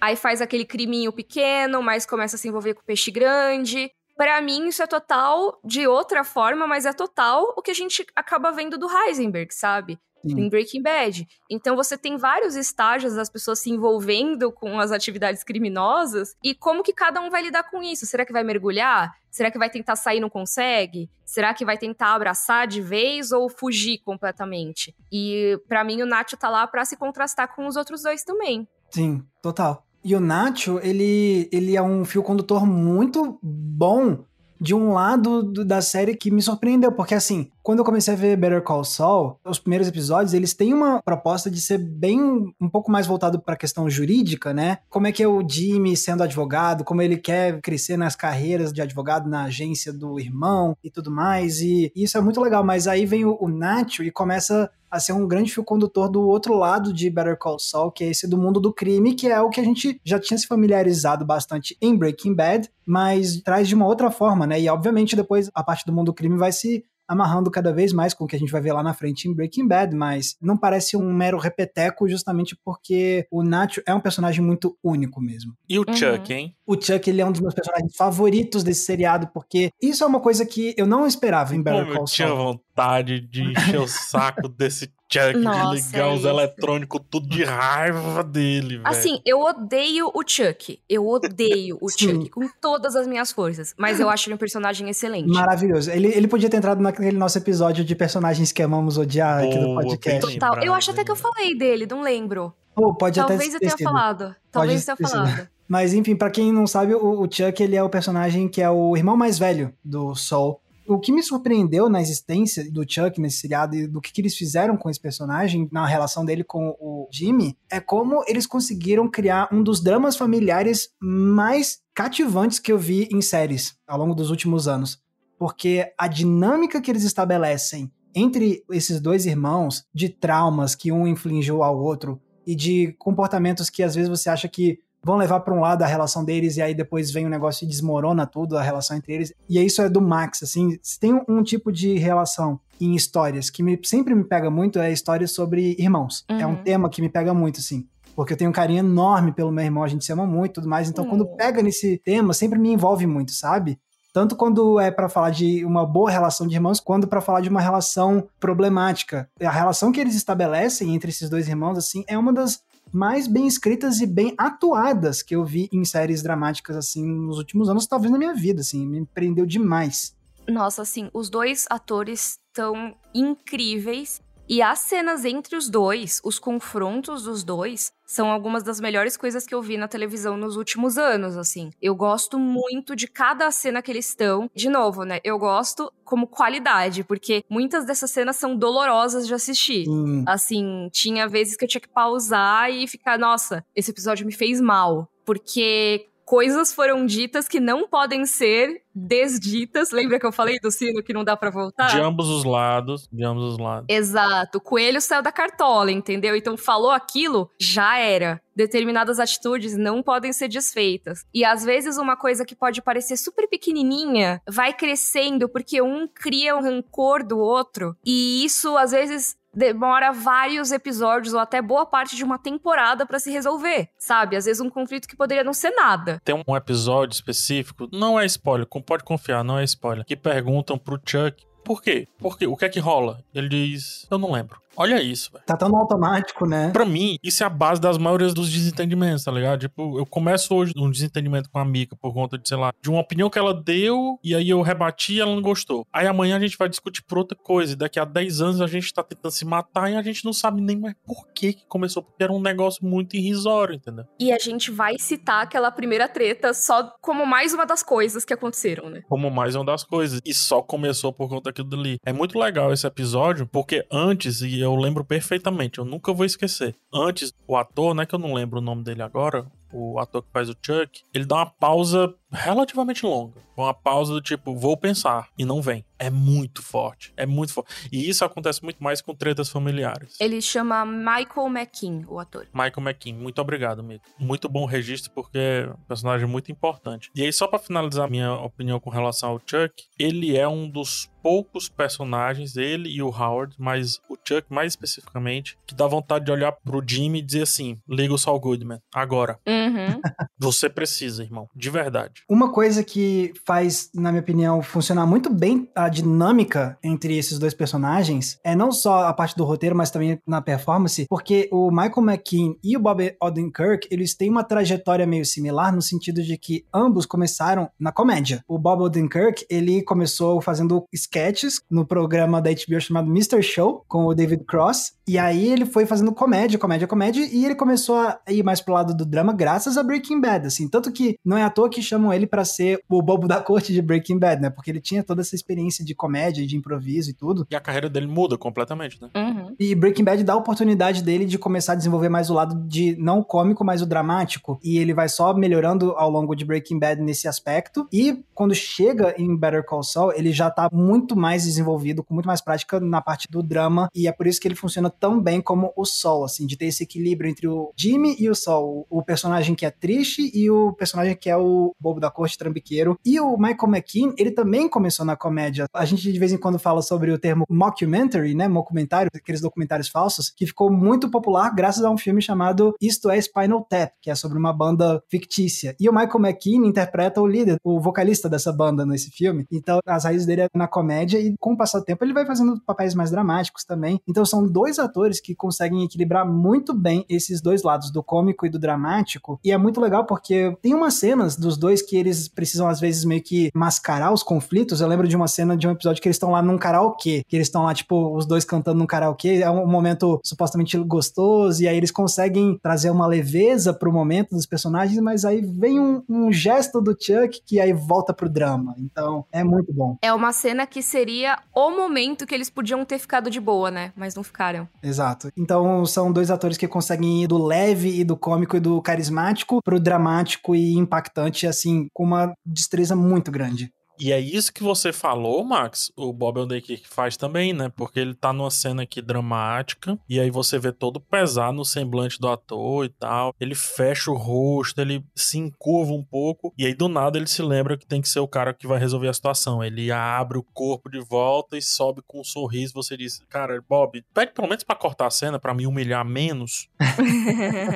Aí faz aquele criminho pequeno, mas começa a se envolver com peixe grande. Para mim, isso é total de outra forma, mas é total o que a gente acaba vendo do Heisenberg, sabe? Sim. Em Breaking Bad. Então você tem vários estágios das pessoas se envolvendo com as atividades criminosas e como que cada um vai lidar com isso? Será que vai mergulhar? Será que vai tentar sair e não consegue? Será que vai tentar abraçar de vez ou fugir completamente? E para mim o Nacho tá lá para se contrastar com os outros dois também. Sim, total. E o Nacho, ele, ele é um fio condutor muito bom de um lado da série que me surpreendeu, porque assim, quando eu comecei a ver Better Call Saul, os primeiros episódios, eles têm uma proposta de ser bem um pouco mais voltado para a questão jurídica, né? Como é que é o Jimmy sendo advogado, como ele quer crescer nas carreiras de advogado na agência do irmão e tudo mais, e isso é muito legal, mas aí vem o, o Nacho e começa a ser um grande fio condutor do outro lado de Better Call Saul, que é esse do mundo do crime, que é o que a gente já tinha se familiarizado bastante em Breaking Bad, mas traz de uma outra forma, né? E obviamente depois a parte do mundo do crime vai se amarrando cada vez mais com o que a gente vai ver lá na frente em Breaking Bad, mas não parece um mero repeteco justamente porque o Nacho é um personagem muito único mesmo. E o uhum. Chuck, hein? O Chuck, ele é um dos meus personagens favoritos desse seriado, porque isso é uma coisa que eu não esperava em Better Call Saul. Eu tinha vontade de encher o saco desse Chuck, Nossa, de ligar é os eletrônicos tudo de raiva dele, velho. Assim, eu odeio o Chuck. Eu odeio o Chuck com todas as minhas forças. Mas eu acho ele um personagem excelente. Maravilhoso. Ele, ele podia ter entrado naquele nosso episódio de personagens que amamos odiar Boa, aqui no podcast. Total. Eu acho até que eu falei dele, não lembro. Oh, pode Talvez até eu tenha falado. Talvez eu tenha falado. Mas enfim, para quem não sabe, o, o Chuck ele é o personagem que é o irmão mais velho do Sol o que me surpreendeu na existência do Chuck nesse seriado e do que, que, eles fizeram com esse personagem, na relação dele com o Jimmy, é como eles conseguiram criar um dos dramas familiares mais cativantes que eu vi em séries ao longo dos últimos anos. Porque a dinâmica que eles estabelecem entre esses dois irmãos, de traumas que um infligiu ao outro, e de comportamentos que às vezes você acha que vão levar para um lado a relação deles e aí depois vem o um negócio e desmorona tudo, a relação entre eles. E isso é do Max, assim, se tem um, um tipo de relação em histórias que me, sempre me pega muito é histórias sobre irmãos. Uhum. É um uhum. tema que me pega muito, assim. Porque eu tenho um carinho enorme pelo meu irmão, a gente se ama muito e tudo mais. Então, uhum. quando pega nesse tema, sempre me envolve muito, sabe? tanto quando é para falar de uma boa relação de irmãos, quanto para falar de uma relação problemática. A relação que eles estabelecem entre esses dois irmãos, assim, é uma das mais bem escritas e bem atuadas que eu vi em séries dramáticas, assim, nos últimos anos, talvez na minha vida, assim, me prendeu demais. Nossa, assim, os dois atores estão incríveis. E as cenas entre os dois, os confrontos dos dois, são algumas das melhores coisas que eu vi na televisão nos últimos anos, assim. Eu gosto muito de cada cena que eles estão. De novo, né? Eu gosto como qualidade, porque muitas dessas cenas são dolorosas de assistir. Hum. Assim, tinha vezes que eu tinha que pausar e ficar, nossa, esse episódio me fez mal. Porque coisas foram ditas que não podem ser desditas. Lembra que eu falei do sino que não dá para voltar? De ambos os lados, de ambos os lados. Exato. O coelho saiu da cartola, entendeu? Então falou aquilo, já era. Determinadas atitudes não podem ser desfeitas. E às vezes uma coisa que pode parecer super pequenininha vai crescendo porque um cria um rancor do outro. E isso às vezes demora vários episódios ou até boa parte de uma temporada para se resolver, sabe? Às vezes um conflito que poderia não ser nada. Tem um episódio específico, não é spoiler, pode confiar, não é spoiler, que perguntam pro Chuck por quê? Porque o que é que rola? Ele diz, eu não lembro. Olha isso, velho. Tá tão automático, né? Pra mim, isso é a base das maiorias dos desentendimentos, tá ligado? Tipo, eu começo hoje um desentendimento com a amiga por conta de, sei lá, de uma opinião que ela deu e aí eu rebati e ela não gostou. Aí amanhã a gente vai discutir por outra coisa e daqui a 10 anos a gente tá tentando se matar e a gente não sabe nem mais por que que começou, porque era um negócio muito irrisório, entendeu? E a gente vai citar aquela primeira treta só como mais uma das coisas que aconteceram, né? Como mais uma das coisas. E só começou por conta daquilo dali. É muito legal esse episódio, porque antes, e eu lembro perfeitamente, eu nunca vou esquecer. Antes, o ator, né, que eu não lembro o nome dele agora, o ator que faz o Chuck, ele dá uma pausa relativamente longa. Uma pausa do tipo, vou pensar, e não vem. É muito forte. É muito forte. E isso acontece muito mais com tretas familiares. Ele chama Michael McKean, o ator. Michael McKean, muito obrigado, amigo. Muito bom registro, porque é um personagem muito importante. E aí, só para finalizar minha opinião com relação ao Chuck, ele é um dos poucos personagens, ele e o Howard, mas Chuck mais especificamente, que dá vontade de olhar pro Jimmy e dizer assim: liga o Saul Goodman, agora. Uhum. Você precisa, irmão, de verdade. Uma coisa que faz, na minha opinião, funcionar muito bem a dinâmica entre esses dois personagens é não só a parte do roteiro, mas também na performance, porque o Michael McKean e o Bob Odenkirk, eles têm uma trajetória meio similar no sentido de que ambos começaram na comédia. O Bob Odenkirk, ele começou fazendo sketches no programa da HBO chamado Mr. Show, com o David Cross, E aí ele foi fazendo comédia, comédia, comédia, e ele começou a ir mais pro lado do drama graças a Breaking Bad, assim. Tanto que não é à toa que chamam ele para ser o bobo da corte de Breaking Bad, né? Porque ele tinha toda essa experiência de comédia, de improviso e tudo. E a carreira dele muda completamente, né? Uhum. E Breaking Bad dá a oportunidade dele de começar a desenvolver mais o lado de não cômico, mas o dramático. E ele vai só melhorando ao longo de Breaking Bad nesse aspecto. E quando chega em Better Call Saul, ele já tá muito mais desenvolvido, com muito mais prática na parte do drama. E é por isso que ele funciona tão bem como o Sol, assim, de ter esse equilíbrio entre o Jimmy e o Sol. O personagem que é triste e o personagem que é o bobo da corte trambiqueiro. E o Michael McKean, ele também começou na comédia. A gente de vez em quando fala sobre o termo mockumentary, né? Mockumentário, aqueles documentários falsos, que ficou muito popular graças a um filme chamado Isto é Spinal Tap, que é sobre uma banda fictícia. E o Michael McKean interpreta o líder, o vocalista dessa banda nesse filme. Então, as raízes dele é na comédia e com o passar do tempo ele vai fazendo papéis mais dramáticos também. Então, são dois atores que conseguem equilibrar muito bem esses dois lados, do cômico e do dramático. E é muito legal porque tem umas cenas dos dois que eles precisam, às vezes, meio que mascarar os conflitos. Eu lembro de uma cena de um episódio que eles estão lá num karaokê, que eles estão lá, tipo, os dois cantando num karaokê. É um momento supostamente gostoso, e aí eles conseguem trazer uma leveza pro momento dos personagens, mas aí vem um, um gesto do Chuck que aí volta pro drama. Então, é muito bom. É uma cena que seria o momento que eles podiam ter ficado de boa, né? Mas não ficaram. Exato. Então, são dois atores que conseguem ir do leve e do cômico e do carismático pro dramático e impactante, assim, com uma destreza muito grande. E é isso que você falou, Max, o Bob Odenkirk faz também, né? Porque ele tá numa cena aqui dramática, e aí você vê todo pesar no semblante do ator e tal. Ele fecha o rosto, ele se encurva um pouco, e aí do nada ele se lembra que tem que ser o cara que vai resolver a situação. Ele abre o corpo de volta e sobe com um sorriso. Você diz, cara, Bob, pede pelo menos pra cortar a cena, para me humilhar menos.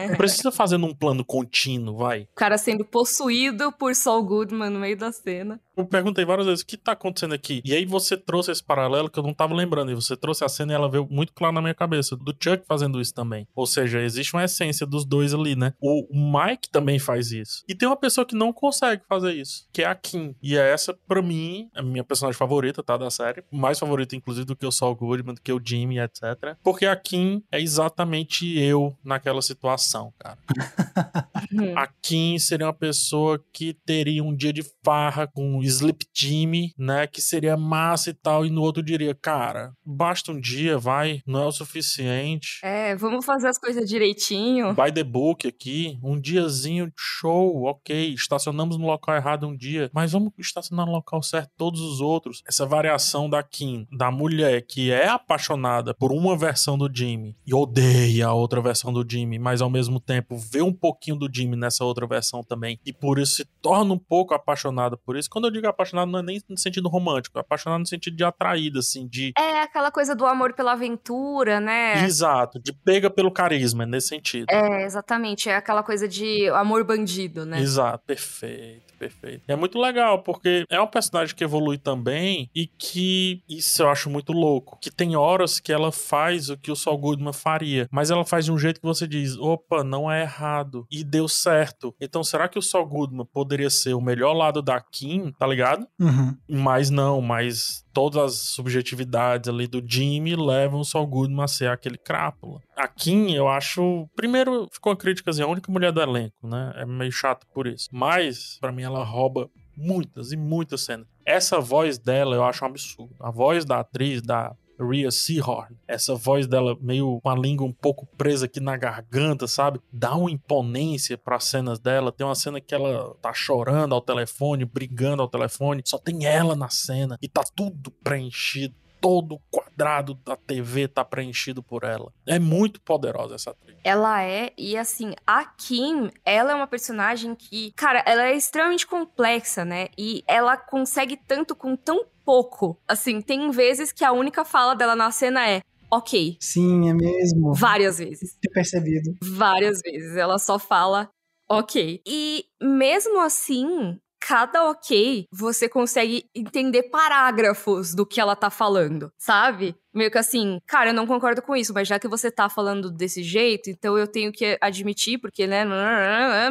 Não precisa fazer num plano contínuo, vai. O cara sendo possuído por Saul Goodman no meio da cena. Eu perguntei várias vezes o que tá acontecendo aqui. E aí você trouxe esse paralelo que eu não tava lembrando. E você trouxe a cena e ela veio muito claro na minha cabeça. Do Chuck fazendo isso também. Ou seja, existe uma essência dos dois ali, né? O Mike também faz isso. E tem uma pessoa que não consegue fazer isso, que é a Kim. E é essa, pra mim, a minha personagem favorita, tá? Da série. Mais favorita, inclusive, do que o Saul Goodman, do que o Jimmy, etc. Porque a Kim é exatamente eu naquela situação, cara. a Kim seria uma pessoa que teria um dia de com Sleep Jimmy, né? Que seria massa e tal. E no outro diria, cara, basta um dia, vai, não é o suficiente. É, vamos fazer as coisas direitinho. By the book aqui, um diazinho show, ok. Estacionamos no local errado um dia, mas vamos estacionar no local certo todos os outros. Essa variação da Kim, da mulher que é apaixonada por uma versão do Jimmy e odeia a outra versão do Jimmy, mas ao mesmo tempo vê um pouquinho do Jimmy nessa outra versão também e por isso se torna um pouco apaixonada por isso. Quando eu digo apaixonado, não é nem no sentido romântico, é apaixonado no sentido de atraída, assim, de. É aquela coisa do amor pela aventura, né? Exato, de pega pelo carisma, nesse sentido. É, exatamente. É aquela coisa de amor bandido, né? Exato, perfeito perfeito. É muito legal, porque é um personagem que evolui também e que isso eu acho muito louco. Que tem horas que ela faz o que o Saul Goodman faria, mas ela faz de um jeito que você diz: opa, não é errado. E deu certo. Então será que o Saul Goodman poderia ser o melhor lado da Kim, tá ligado? Uhum. Mas não, mas todas as subjetividades ali do Jimmy levam o Saul Goodman a ser aquele crápula. A Kim, eu acho. Primeiro, ficou a crítica assim, a única mulher do elenco, né? É meio chato por isso. Mas, para mim, ela rouba muitas e muitas cenas. Essa voz dela eu acho um absurdo. A voz da atriz, da Rhea Seahorn. Essa voz dela meio com a língua um pouco presa aqui na garganta, sabe? Dá uma imponência para as cenas dela. Tem uma cena que ela tá chorando ao telefone, brigando ao telefone. Só tem ela na cena e tá tudo preenchido todo o quadrado da TV tá preenchido por ela. É muito poderosa essa atriz. Ela é, e assim, a Kim, ela é uma personagem que, cara, ela é extremamente complexa, né? E ela consegue tanto com tão pouco. Assim, tem vezes que a única fala dela na cena é ok. Sim, é mesmo. Várias vezes. Ter percebido. Várias vezes. Ela só fala ok. E mesmo assim, cada ok, você consegue entender parágrafos do que ela tá falando, sabe? Meio que assim, cara, eu não concordo com isso, mas já que você tá falando desse jeito, então eu tenho que admitir, porque, né,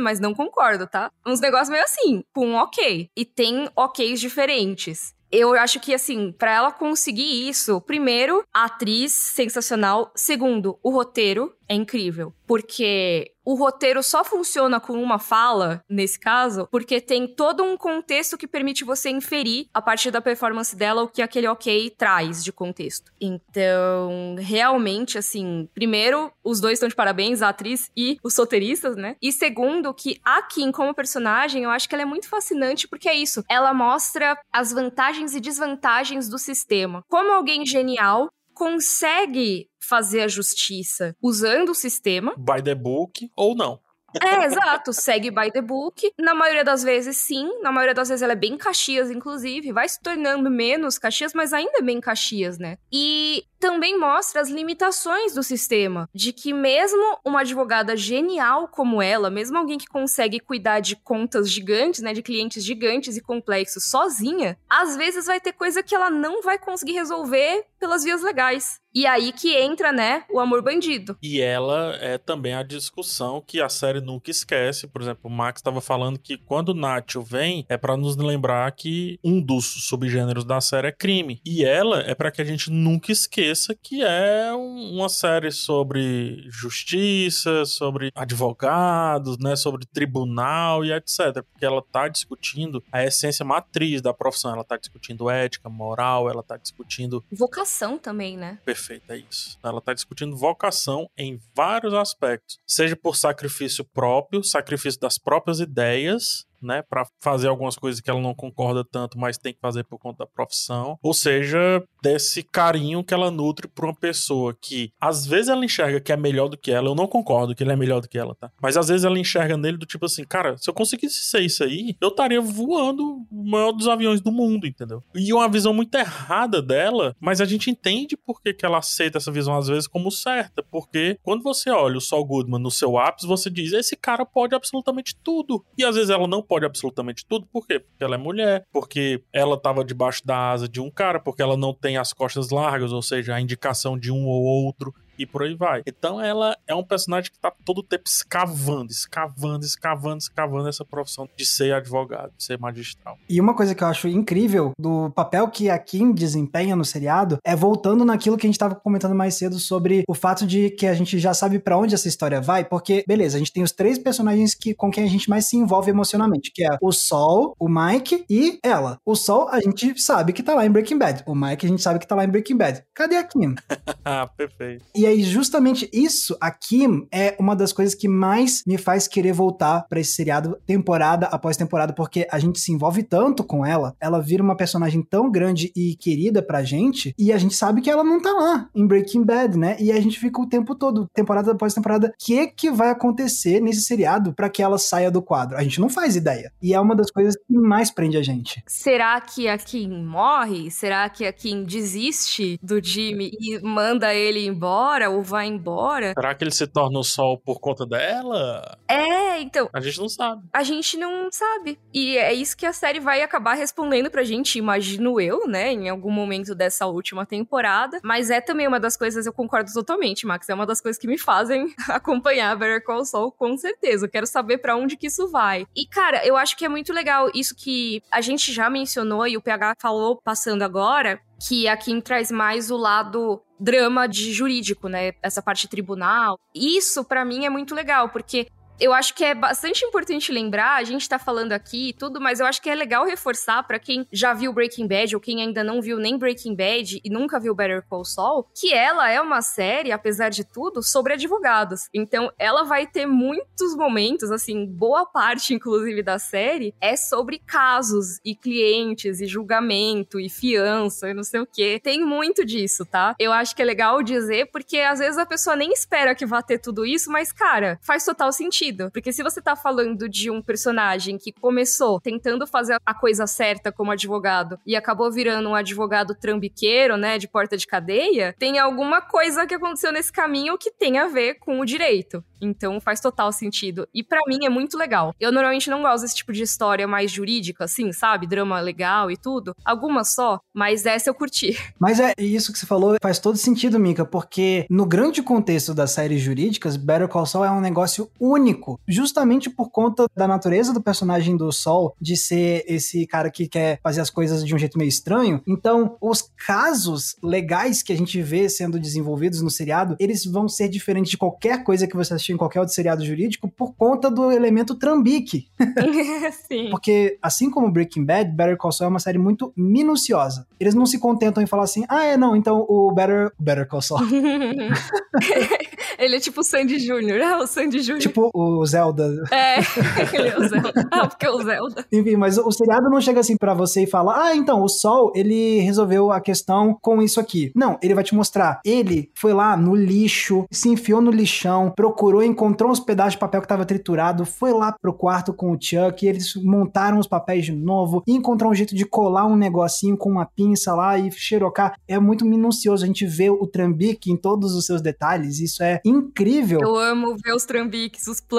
mas não concordo, tá? Uns negócios meio assim, com um ok. E tem oks diferentes. eu acho que, assim, para ela conseguir isso, primeiro, a atriz sensacional. Segundo, o roteiro é incrível. Porque o roteiro só funciona com uma fala, nesse caso, porque tem todo um contexto que permite você inferir, a partir da performance dela, o que aquele ok traz de contexto. Então, realmente, assim, primeiro, os dois estão de parabéns, a atriz e os roteiristas, né? E segundo, que a Kim, como personagem, eu acho que ela é muito fascinante porque é isso. Ela mostra as vantagens e desvantagens do sistema. Como alguém genial consegue fazer a justiça usando o sistema. By the book ou não. É, exato. Segue by the book. Na maioria das vezes, sim. Na maioria das vezes ela é bem Caxias, inclusive. Vai se tornando menos Caxias, mas ainda é bem Caxias, né? E também mostra as limitações do sistema, de que mesmo uma advogada genial como ela, mesmo alguém que consegue cuidar de contas gigantes, né, de clientes gigantes e complexos sozinha, às vezes vai ter coisa que ela não vai conseguir resolver pelas vias legais. E aí que entra, né, o amor bandido. E ela é também a discussão que a série nunca esquece. Por exemplo, o Max estava falando que quando o Nacho vem, é para nos lembrar que um dos subgêneros da série é crime. E ela é para que a gente nunca esqueça que é uma série sobre justiça, sobre advogados, né, sobre tribunal e etc. Porque ela tá discutindo a essência matriz da profissão. Ela tá discutindo ética, moral, ela tá discutindo vocação também, né? Perfeito perfeita, é isso. Ela está discutindo vocação em vários aspectos, seja por sacrifício próprio, sacrifício das próprias ideias, né, para fazer algumas coisas que ela não concorda tanto, mas tem que fazer por conta da profissão. Ou seja, desse carinho que ela nutre por uma pessoa que às vezes ela enxerga que é melhor do que ela. Eu não concordo que ele é melhor do que ela, tá? Mas às vezes ela enxerga nele do tipo assim, cara, se eu conseguisse ser isso aí, eu estaria voando o maior dos aviões do mundo, entendeu? E uma visão muito errada dela, mas a gente entende por que, que ela aceita essa visão às vezes como certa, porque quando você olha o Saul Goodman no seu ápice, você diz, esse cara pode absolutamente tudo. E às vezes ela não pode absolutamente tudo, por quê? Porque ela é mulher, porque ela estava debaixo da asa de um cara, porque ela não tem as costas largas, ou seja, a indicação de um ou outro e por aí vai. Então ela é um personagem que tá todo o tempo escavando, escavando, escavando, escavando essa profissão de ser advogado, de ser magistral. E uma coisa que eu acho incrível do papel que a Kim desempenha no seriado é voltando naquilo que a gente tava comentando mais cedo sobre o fato de que a gente já sabe para onde essa história vai, porque, beleza, a gente tem os três personagens que, com quem a gente mais se envolve emocionalmente, que é o Sol, o Mike e ela. O Sol, a gente sabe que tá lá em Breaking Bad. O Mike, a gente sabe que tá lá em Breaking Bad. Cadê a Kim? ah, perfeito. E aí, justamente isso, a Kim é uma das coisas que mais me faz querer voltar para esse seriado temporada após temporada, porque a gente se envolve tanto com ela, ela vira uma personagem tão grande e querida pra gente, e a gente sabe que ela não tá lá em Breaking Bad, né? E a gente fica o tempo todo, temporada após temporada, que que vai acontecer nesse seriado para que ela saia do quadro? A gente não faz ideia. E é uma das coisas que mais prende a gente. Será que a Kim morre? Será que a Kim desiste do Jimmy e manda ele embora? Embora ou vai embora. Será que ele se torna o sol por conta dela? É, então. A gente não sabe. A gente não sabe. E é isso que a série vai acabar respondendo pra gente, imagino eu, né? Em algum momento dessa última temporada. Mas é também uma das coisas, eu concordo totalmente, Max. É uma das coisas que me fazem acompanhar Better Call Saul, com certeza. Eu quero saber para onde que isso vai. E, cara, eu acho que é muito legal isso que a gente já mencionou e o PH falou passando agora, que a Kim traz mais o lado drama de jurídico, né? Essa parte tribunal. Isso para mim é muito legal, porque eu acho que é bastante importante lembrar, a gente tá falando aqui e tudo, mas eu acho que é legal reforçar para quem já viu Breaking Bad ou quem ainda não viu nem Breaking Bad e nunca viu Better Call Saul, que ela é uma série, apesar de tudo, sobre advogados. Então, ela vai ter muitos momentos, assim, boa parte inclusive da série é sobre casos e clientes e julgamento e fiança e não sei o que. Tem muito disso, tá? Eu acho que é legal dizer porque às vezes a pessoa nem espera que vá ter tudo isso, mas cara, faz total sentido sentido. Porque se você tá falando de um personagem que começou tentando fazer a coisa certa como advogado e acabou virando um advogado trambiqueiro, né, de porta de cadeia, tem alguma coisa que aconteceu nesse caminho que tem a ver com o direito. Então faz total sentido. E para mim é muito legal. Eu normalmente não gosto desse tipo de história mais jurídica, assim, sabe? Drama legal e tudo. Algumas só, mas essa eu curti. Mas é isso que você falou faz todo sentido, Mika, porque no grande contexto das séries jurídicas, Better Call Saul é um negócio único justamente por conta da natureza do personagem do Sol, de ser esse cara que quer fazer as coisas de um jeito meio estranho. Então, os casos legais que a gente vê sendo desenvolvidos no seriado, eles vão ser diferentes de qualquer coisa que você assistir em qualquer outro seriado jurídico por conta do elemento trambique. Sim. Porque, assim como Breaking Bad, Better Call Saul é uma série muito minuciosa. Eles não se contentam em falar assim, ah, é, não, então o Better, Better Call Saul. ele é tipo o Sandy Jr., é o Sandy Jr. Tipo o Zelda. É, ele é o Zelda. Ah, porque é o Zelda. Enfim, mas o seriado não chega assim para você e fala, ah, então, o Sol, ele resolveu a questão com isso aqui. Não, ele vai te mostrar. Ele foi lá no lixo, se enfiou no lixão, procurou, encontrou uns pedaços de papel que tava triturado, foi lá pro quarto com o Chuck, eles montaram os papéis de novo, e encontrou um jeito de colar um negocinho com uma pinça lá e xerocar. É muito minucioso, a gente vê o trambique em todos os seus detalhes, isso é incrível. Eu amo ver os trambiques, os planos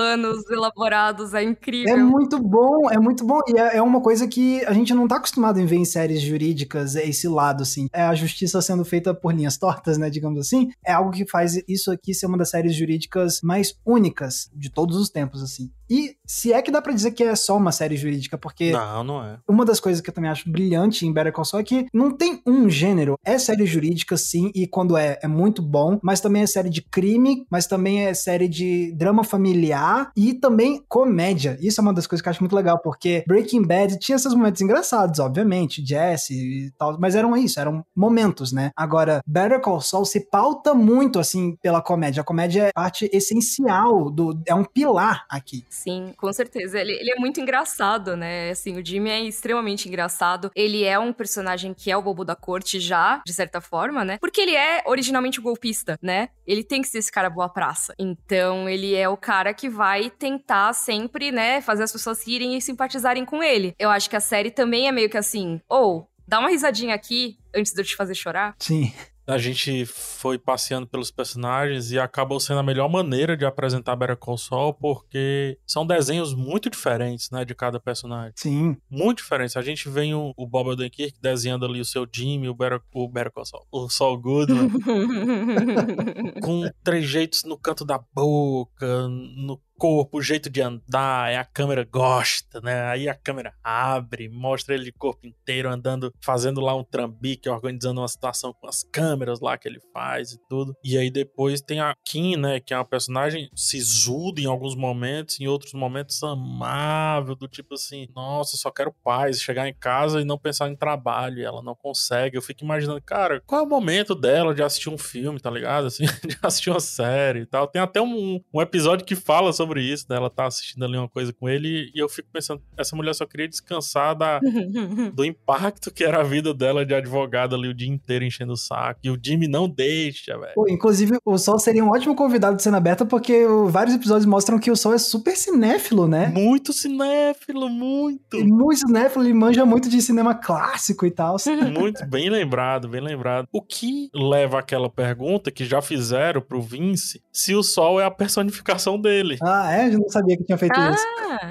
elaborados, é incrível. É muito bom, é muito bom, e é, é uma coisa que a gente não tá acostumado em ver em séries jurídicas, é esse lado, assim. É a justiça sendo feita por linhas tortas, né, digamos assim. É algo que faz isso aqui ser uma das séries jurídicas mais únicas de todos os tempos, assim. E se é que dá para dizer que é só uma série jurídica, porque. Não, não é. Uma das coisas que eu também acho brilhante em Better Call Saul é que não tem um gênero. É série jurídica, sim, e quando é, é muito bom, mas também é série de crime, mas também é série de drama familiar e também comédia. Isso é uma das coisas que eu acho muito legal, porque Breaking Bad tinha esses momentos engraçados, obviamente, Jesse e tal, mas eram isso, eram momentos, né? Agora, Better Call Saul se pauta muito, assim, pela comédia. A comédia é parte essencial, do, é um pilar aqui. Sim, com certeza. Ele, ele é muito engraçado, né? Assim, o Jimmy é extremamente engraçado. Ele é um personagem que é o bobo da corte já, de certa forma, né? Porque ele é originalmente o golpista, né? Ele tem que ser esse cara boa praça. Então, ele é o cara que vai tentar sempre, né, fazer as pessoas rirem e simpatizarem com ele. Eu acho que a série também é meio que assim, ou oh, dá uma risadinha aqui antes de eu te fazer chorar. Sim a gente foi passeando pelos personagens e acabou sendo a melhor maneira de apresentar Better Call Saul, porque são desenhos muito diferentes, né, de cada personagem. Sim. Muito diferentes. A gente vem o, o Bob Odenkirk desenhando ali o seu Jimmy, o Better, o Better Call Saul, o Saul Goodman, com trejeitos no canto da boca, no corpo, o jeito de andar, a câmera gosta, né? Aí a câmera abre, mostra ele de corpo inteiro andando, fazendo lá um trambique, organizando uma situação com as câmeras lá que ele faz e tudo. E aí depois tem a Kim, né? Que é uma personagem sisuda em alguns momentos, em outros momentos amável, do tipo assim, nossa, só quero paz, chegar em casa e não pensar em trabalho, e ela não consegue. Eu fico imaginando, cara, qual é o momento dela de assistir um filme, tá ligado? Assim, de assistir uma série e tal. Tem até um, um episódio que fala sobre sobre isso, né? Ela tá assistindo ali uma coisa com ele e eu fico pensando, essa mulher só queria descansar da, do impacto que era a vida dela de advogada ali o dia inteiro enchendo o saco. E o Jimmy não deixa, velho. Inclusive, o Sol seria um ótimo convidado de cena aberta porque vários episódios mostram que o Sol é super cinéfilo, né? Muito cinéfilo, muito. E muito cinéfilo, ele manja muito de cinema clássico e tal. muito, bem lembrado, bem lembrado. O que leva àquela pergunta que já fizeram pro Vince se o Sol é a personificação dele. Ah, ah, é? Eu não sabia que tinha feito ah. isso.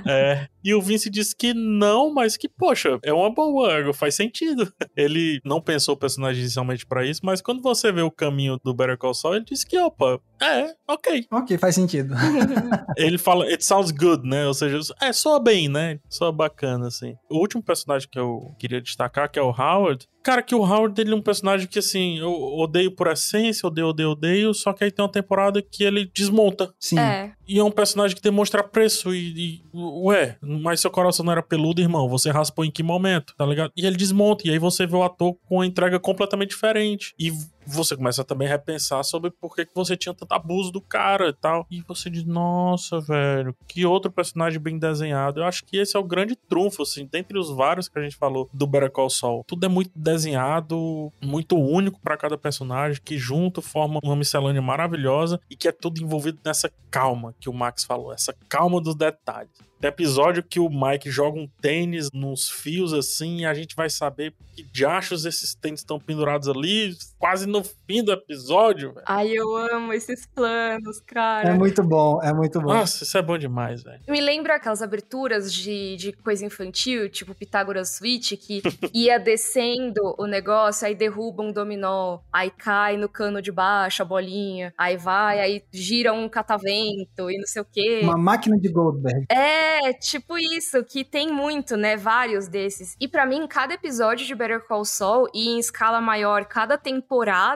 É. E o Vince disse que não, mas que, poxa, é uma boa, faz sentido. Ele não pensou o personagem inicialmente para isso, mas quando você vê o caminho do Better Call Saul, ele disse que, opa, é, ok. Ok, faz sentido. ele fala, it sounds good, né? Ou seja, é, soa bem, né? Soa bacana, assim. O último personagem que eu queria destacar, que é o Howard, Cara, que o Howard ele é um personagem que, assim, eu odeio por essência, odeio, odeio, odeio, só que aí tem uma temporada que ele desmonta. Sim. É. E é um personagem que demonstra preço e, e, ué, mas seu coração não era peludo, irmão, você raspou em que momento, tá ligado? E ele desmonta, e aí você vê o ator com uma entrega completamente diferente. E você começa também a repensar sobre por que, que você tinha tanto abuso do cara e tal. E você diz, nossa, velho, que outro personagem bem desenhado. Eu acho que esse é o grande trunfo, assim, dentre os vários que a gente falou do Better Call Saul. Tudo é muito desenhado, muito único para cada personagem, que junto forma uma miscelânea maravilhosa e que é tudo envolvido nessa calma que o Max falou, essa calma dos detalhes. Tem episódio que o Mike joga um tênis nos fios assim e a gente vai saber que diachos esses tênis estão pendurados ali, quase no no fim do episódio, velho. Ai, eu amo esses planos, cara. É muito bom, é muito bom. Nossa, isso é bom demais, velho. Me lembra aquelas aberturas de, de coisa infantil, tipo Pitágoras Switch, que ia descendo o negócio, aí derruba um dominó, aí cai no cano de baixo a bolinha, aí vai, aí gira um catavento e não sei o quê. Uma máquina de Goldberg. É, tipo isso, que tem muito, né? Vários desses. E para mim, cada episódio de Better Call Saul, e em escala maior, cada temporada,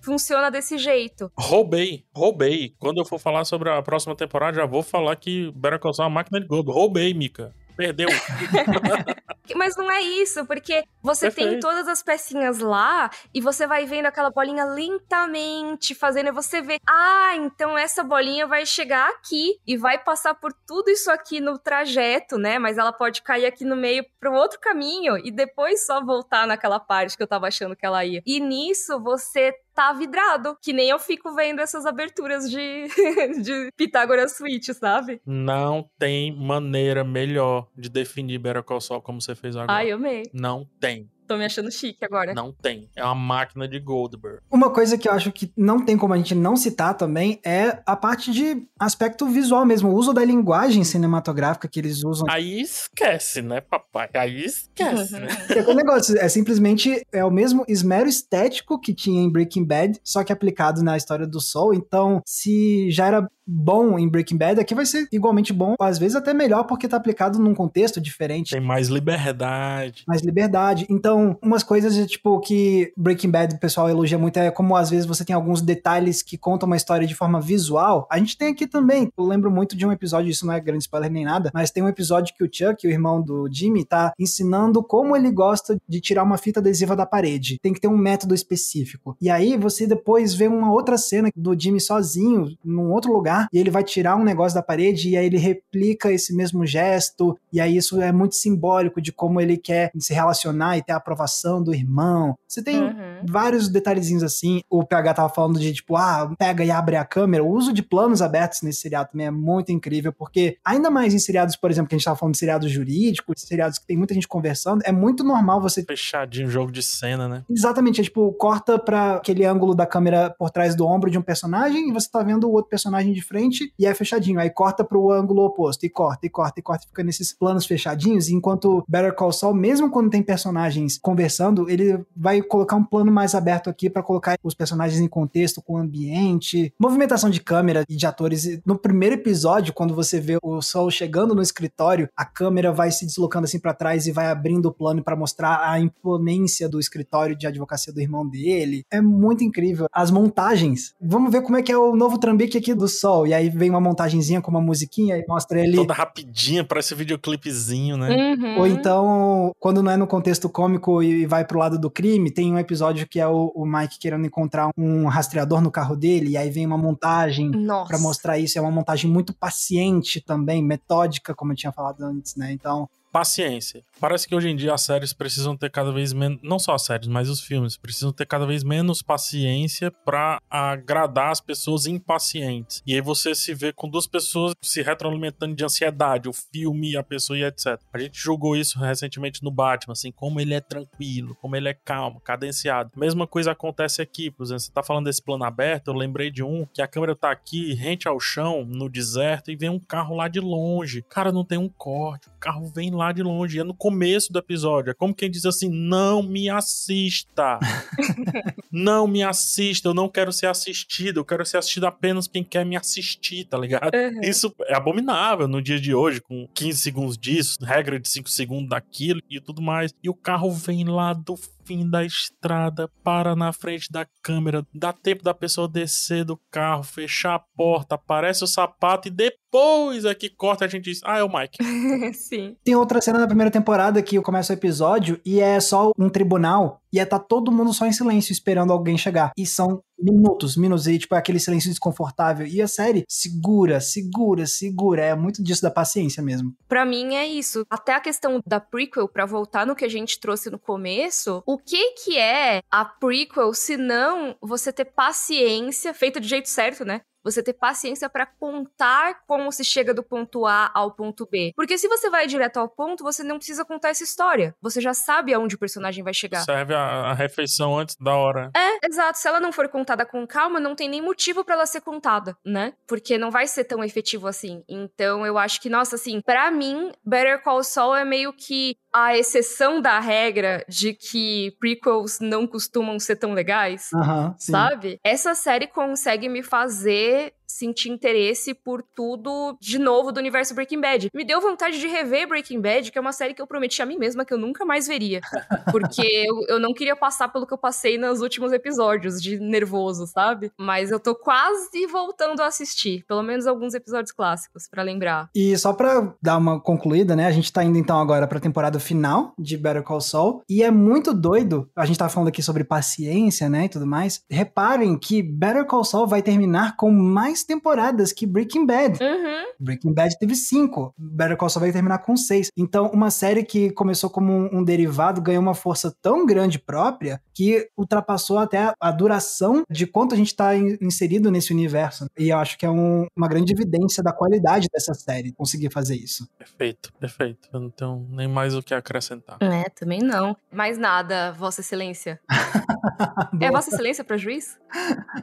funciona desse jeito. Roubei, roubei. Quando eu for falar sobre a próxima temporada, já vou falar que Better Call Saul é uma máquina de Gold. Roubei, Mika. Perdeu. Mas não é isso, porque você Perfeito. tem todas as pecinhas lá e você vai vendo aquela bolinha lentamente fazendo e você vê, ah, então essa bolinha vai chegar aqui e vai passar por tudo isso aqui no trajeto, né? Mas ela pode cair aqui no meio para outro caminho e depois só voltar naquela parte que eu tava achando que ela ia. E nisso você tá vidrado. Que nem eu fico vendo essas aberturas de, de Pitágoras Switch, sabe? Não tem maneira melhor de definir Better Call Saul como você fez agora. Ai, amei. Não tem. Tô me achando chique agora. Não tem. É uma máquina de Goldberg. Uma coisa que eu acho que não tem como a gente não citar também é a parte de aspecto visual mesmo, o uso da linguagem cinematográfica que eles usam. Aí esquece, né, papai? Aí esquece, né? É o negócio, é simplesmente é o mesmo esmero estético que tinha em Breaking Bad, só que aplicado na história do Sol. Então, se já era bom em Breaking Bad, aqui vai ser igualmente bom, às vezes até melhor, porque tá aplicado num contexto diferente. Tem mais liberdade. Mais liberdade. Então, umas coisas, tipo, que Breaking Bad o pessoal elogia muito é como às vezes você tem alguns detalhes que contam uma história de forma visual. A gente tem aqui também. Eu lembro muito de um episódio, isso não é grande spoiler nem nada, mas tem um episódio que o Chuck, o irmão do Jimmy, tá ensinando como ele gosta de tirar uma fita adesiva da parede. Tem que ter um método específico. E aí você depois vê uma outra cena do Jimmy sozinho, num outro lugar e ele vai tirar um negócio da parede e aí ele replica esse mesmo gesto, e aí isso é muito simbólico de como ele quer se relacionar e ter a aprovação do irmão. Você tem uhum. vários detalhezinhos assim. O PH tava falando de tipo, ah, pega e abre a câmera. O uso de planos abertos nesse seriado também é muito incrível, porque ainda mais em seriados, por exemplo, que a gente tava falando de seriados jurídicos, seriados que tem muita gente conversando, é muito normal você. Fechadinho, jogo de cena, né? Exatamente, é tipo, corta pra aquele ângulo da câmera por trás do ombro de um personagem e você tá vendo o outro personagem de frente e é fechadinho. Aí corta pro ângulo oposto e corta, e corta, e corta, e fica nesses planos fechadinhos. Enquanto Better Call Saul, mesmo quando tem personagens conversando, ele vai colocar um plano mais aberto aqui para colocar os personagens em contexto com o ambiente, movimentação de câmera e de atores. No primeiro episódio, quando você vê o Saul chegando no escritório, a câmera vai se deslocando assim para trás e vai abrindo o plano para mostrar a imponência do escritório de advocacia do irmão dele. É muito incrível. As montagens. Vamos ver como é que é o novo trambique aqui do Saul e aí vem uma montagenzinha com uma musiquinha e mostra ele. Toda rapidinha, parece um videoclipezinho, né? Uhum. Ou então, quando não é no contexto cômico e vai pro lado do crime, tem um episódio que é o, o Mike querendo encontrar um rastreador no carro dele, e aí vem uma montagem para mostrar isso. É uma montagem muito paciente também, metódica, como eu tinha falado antes, né? Então, paciência. Parece que hoje em dia as séries precisam ter cada vez menos, não só as séries, mas os filmes, precisam ter cada vez menos paciência para agradar as pessoas impacientes. E aí você se vê com duas pessoas se retroalimentando de ansiedade, o filme, a pessoa e etc. A gente julgou isso recentemente no Batman, assim, como ele é tranquilo, como ele é calmo, cadenciado. Mesma coisa acontece aqui, por exemplo, você tá falando desse plano aberto, eu lembrei de um que a câmera tá aqui, rente ao chão, no deserto, e vem um carro lá de longe. Cara, não tem um corte, o carro vem lá de longe, é no começo do episódio. É como quem diz assim: não me assista. não me assista, eu não quero ser assistido, eu quero ser assistido apenas quem quer me assistir, tá ligado? Uhum. Isso é abominável no dia de hoje, com 15 segundos disso, regra de 5 segundos daquilo e tudo mais. E o carro vem lá do fim da estrada, para na frente da câmera, dá tempo da pessoa descer do carro, fechar a porta, aparece o sapato e depois é que corta a gente diz, ah, é o Mike. Sim. Tem outra cena da primeira temporada que começa o episódio e é só um tribunal e é tá todo mundo só em silêncio esperando alguém chegar. E são minutos, minutos, e tipo, é aquele silêncio desconfortável. E a série segura, segura, segura. É muito disso da paciência mesmo. Para mim é isso. Até a questão da prequel, para voltar no que a gente trouxe no começo, o que que é a prequel se não você ter paciência, feita de jeito certo, né? Você ter paciência para contar como se chega do ponto A ao ponto B. Porque se você vai direto ao ponto, você não precisa contar essa história. Você já sabe aonde o personagem vai chegar. Serve a, a refeição antes da hora. É, exato. Se ela não for contada com calma, não tem nem motivo para ela ser contada, né? Porque não vai ser tão efetivo assim. Então eu acho que, nossa, assim, para mim, Better Call Saul é meio que a exceção da regra de que prequels não costumam ser tão legais, uhum, sabe? Essa série consegue me fazer sentir interesse por tudo de novo do universo Breaking Bad. Me deu vontade de rever Breaking Bad, que é uma série que eu prometi a mim mesma que eu nunca mais veria. Porque eu, eu não queria passar pelo que eu passei nos últimos episódios, de nervoso, sabe? Mas eu tô quase voltando a assistir, pelo menos alguns episódios clássicos, para lembrar. E só pra dar uma concluída, né? A gente tá indo então agora pra temporada final de Better Call Saul, e é muito doido, a gente tá falando aqui sobre paciência, né, e tudo mais. Reparem que Better Call Saul vai terminar com mais mais temporadas que Breaking Bad. Uhum. Breaking Bad teve cinco. Better Call Saul vai terminar com seis. Então, uma série que começou como um, um derivado ganhou uma força tão grande própria que ultrapassou até a duração de quanto a gente está inserido nesse universo. E eu acho que é um, uma grande evidência da qualidade dessa série conseguir fazer isso. Perfeito, perfeito. Eu não tenho nem mais o que acrescentar. É, também não. Mais nada, Vossa Excelência. é Vossa Excelência para juiz?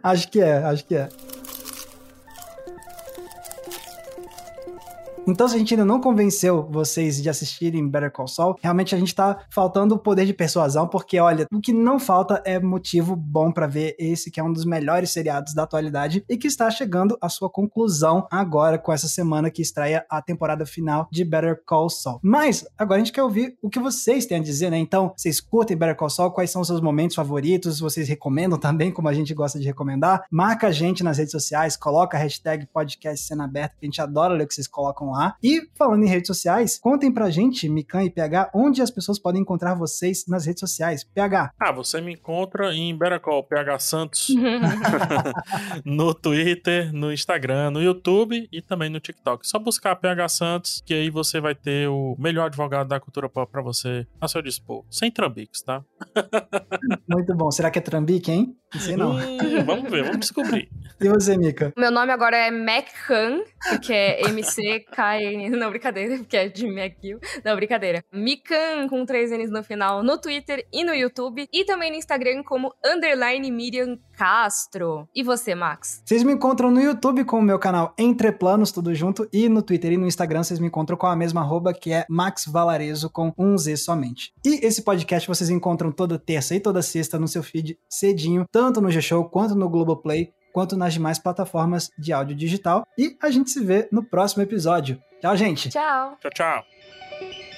acho que é, acho que é. Então, se a gente ainda não convenceu vocês de assistirem Better Call Saul, realmente a gente tá faltando o poder de persuasão, porque olha, o que não falta é motivo bom para ver esse que é um dos melhores seriados da atualidade e que está chegando à sua conclusão agora com essa semana que estreia a temporada final de Better Call Saul. Mas agora a gente quer ouvir o que vocês têm a dizer, né? Então, vocês curtem Better Call Saul? Quais são os seus momentos favoritos? Vocês recomendam também, como a gente gosta de recomendar? Marca a gente nas redes sociais, coloca a hashtag podcast cena aberta, que a gente adora ler o que vocês colocam lá. E falando em redes sociais, contem pra gente, Mikan e PH, onde as pessoas podem encontrar vocês nas redes sociais. PH. Ah, você me encontra em Beracol, PH Santos, no Twitter, no Instagram, no YouTube e também no TikTok. Só buscar PH Santos, que aí você vai ter o melhor advogado da cultura pop pra você a seu dispor. Sem trambiques, tá? Muito bom. Será que é trambique, hein? Não sei não. Hum, vamos ver, vamos descobrir. E você, Mika? Meu nome agora é Mac Han, que é Não, brincadeira, porque é de McGill. Não, brincadeira. Mikan com três N's no final no Twitter e no YouTube. E também no Instagram como underline Miriam Castro. E você, Max? Vocês me encontram no YouTube com o meu canal Entre Planos, tudo junto. E no Twitter e no Instagram vocês me encontram com a mesma arroba, que é Max Valarezo, com um Z somente. E esse podcast vocês encontram toda terça e toda sexta no seu feed cedinho, tanto no G-Show quanto no Globoplay quanto nas demais plataformas de áudio digital. E a gente se vê no próximo episódio. Tchau, gente. Tchau. Tchau, tchau.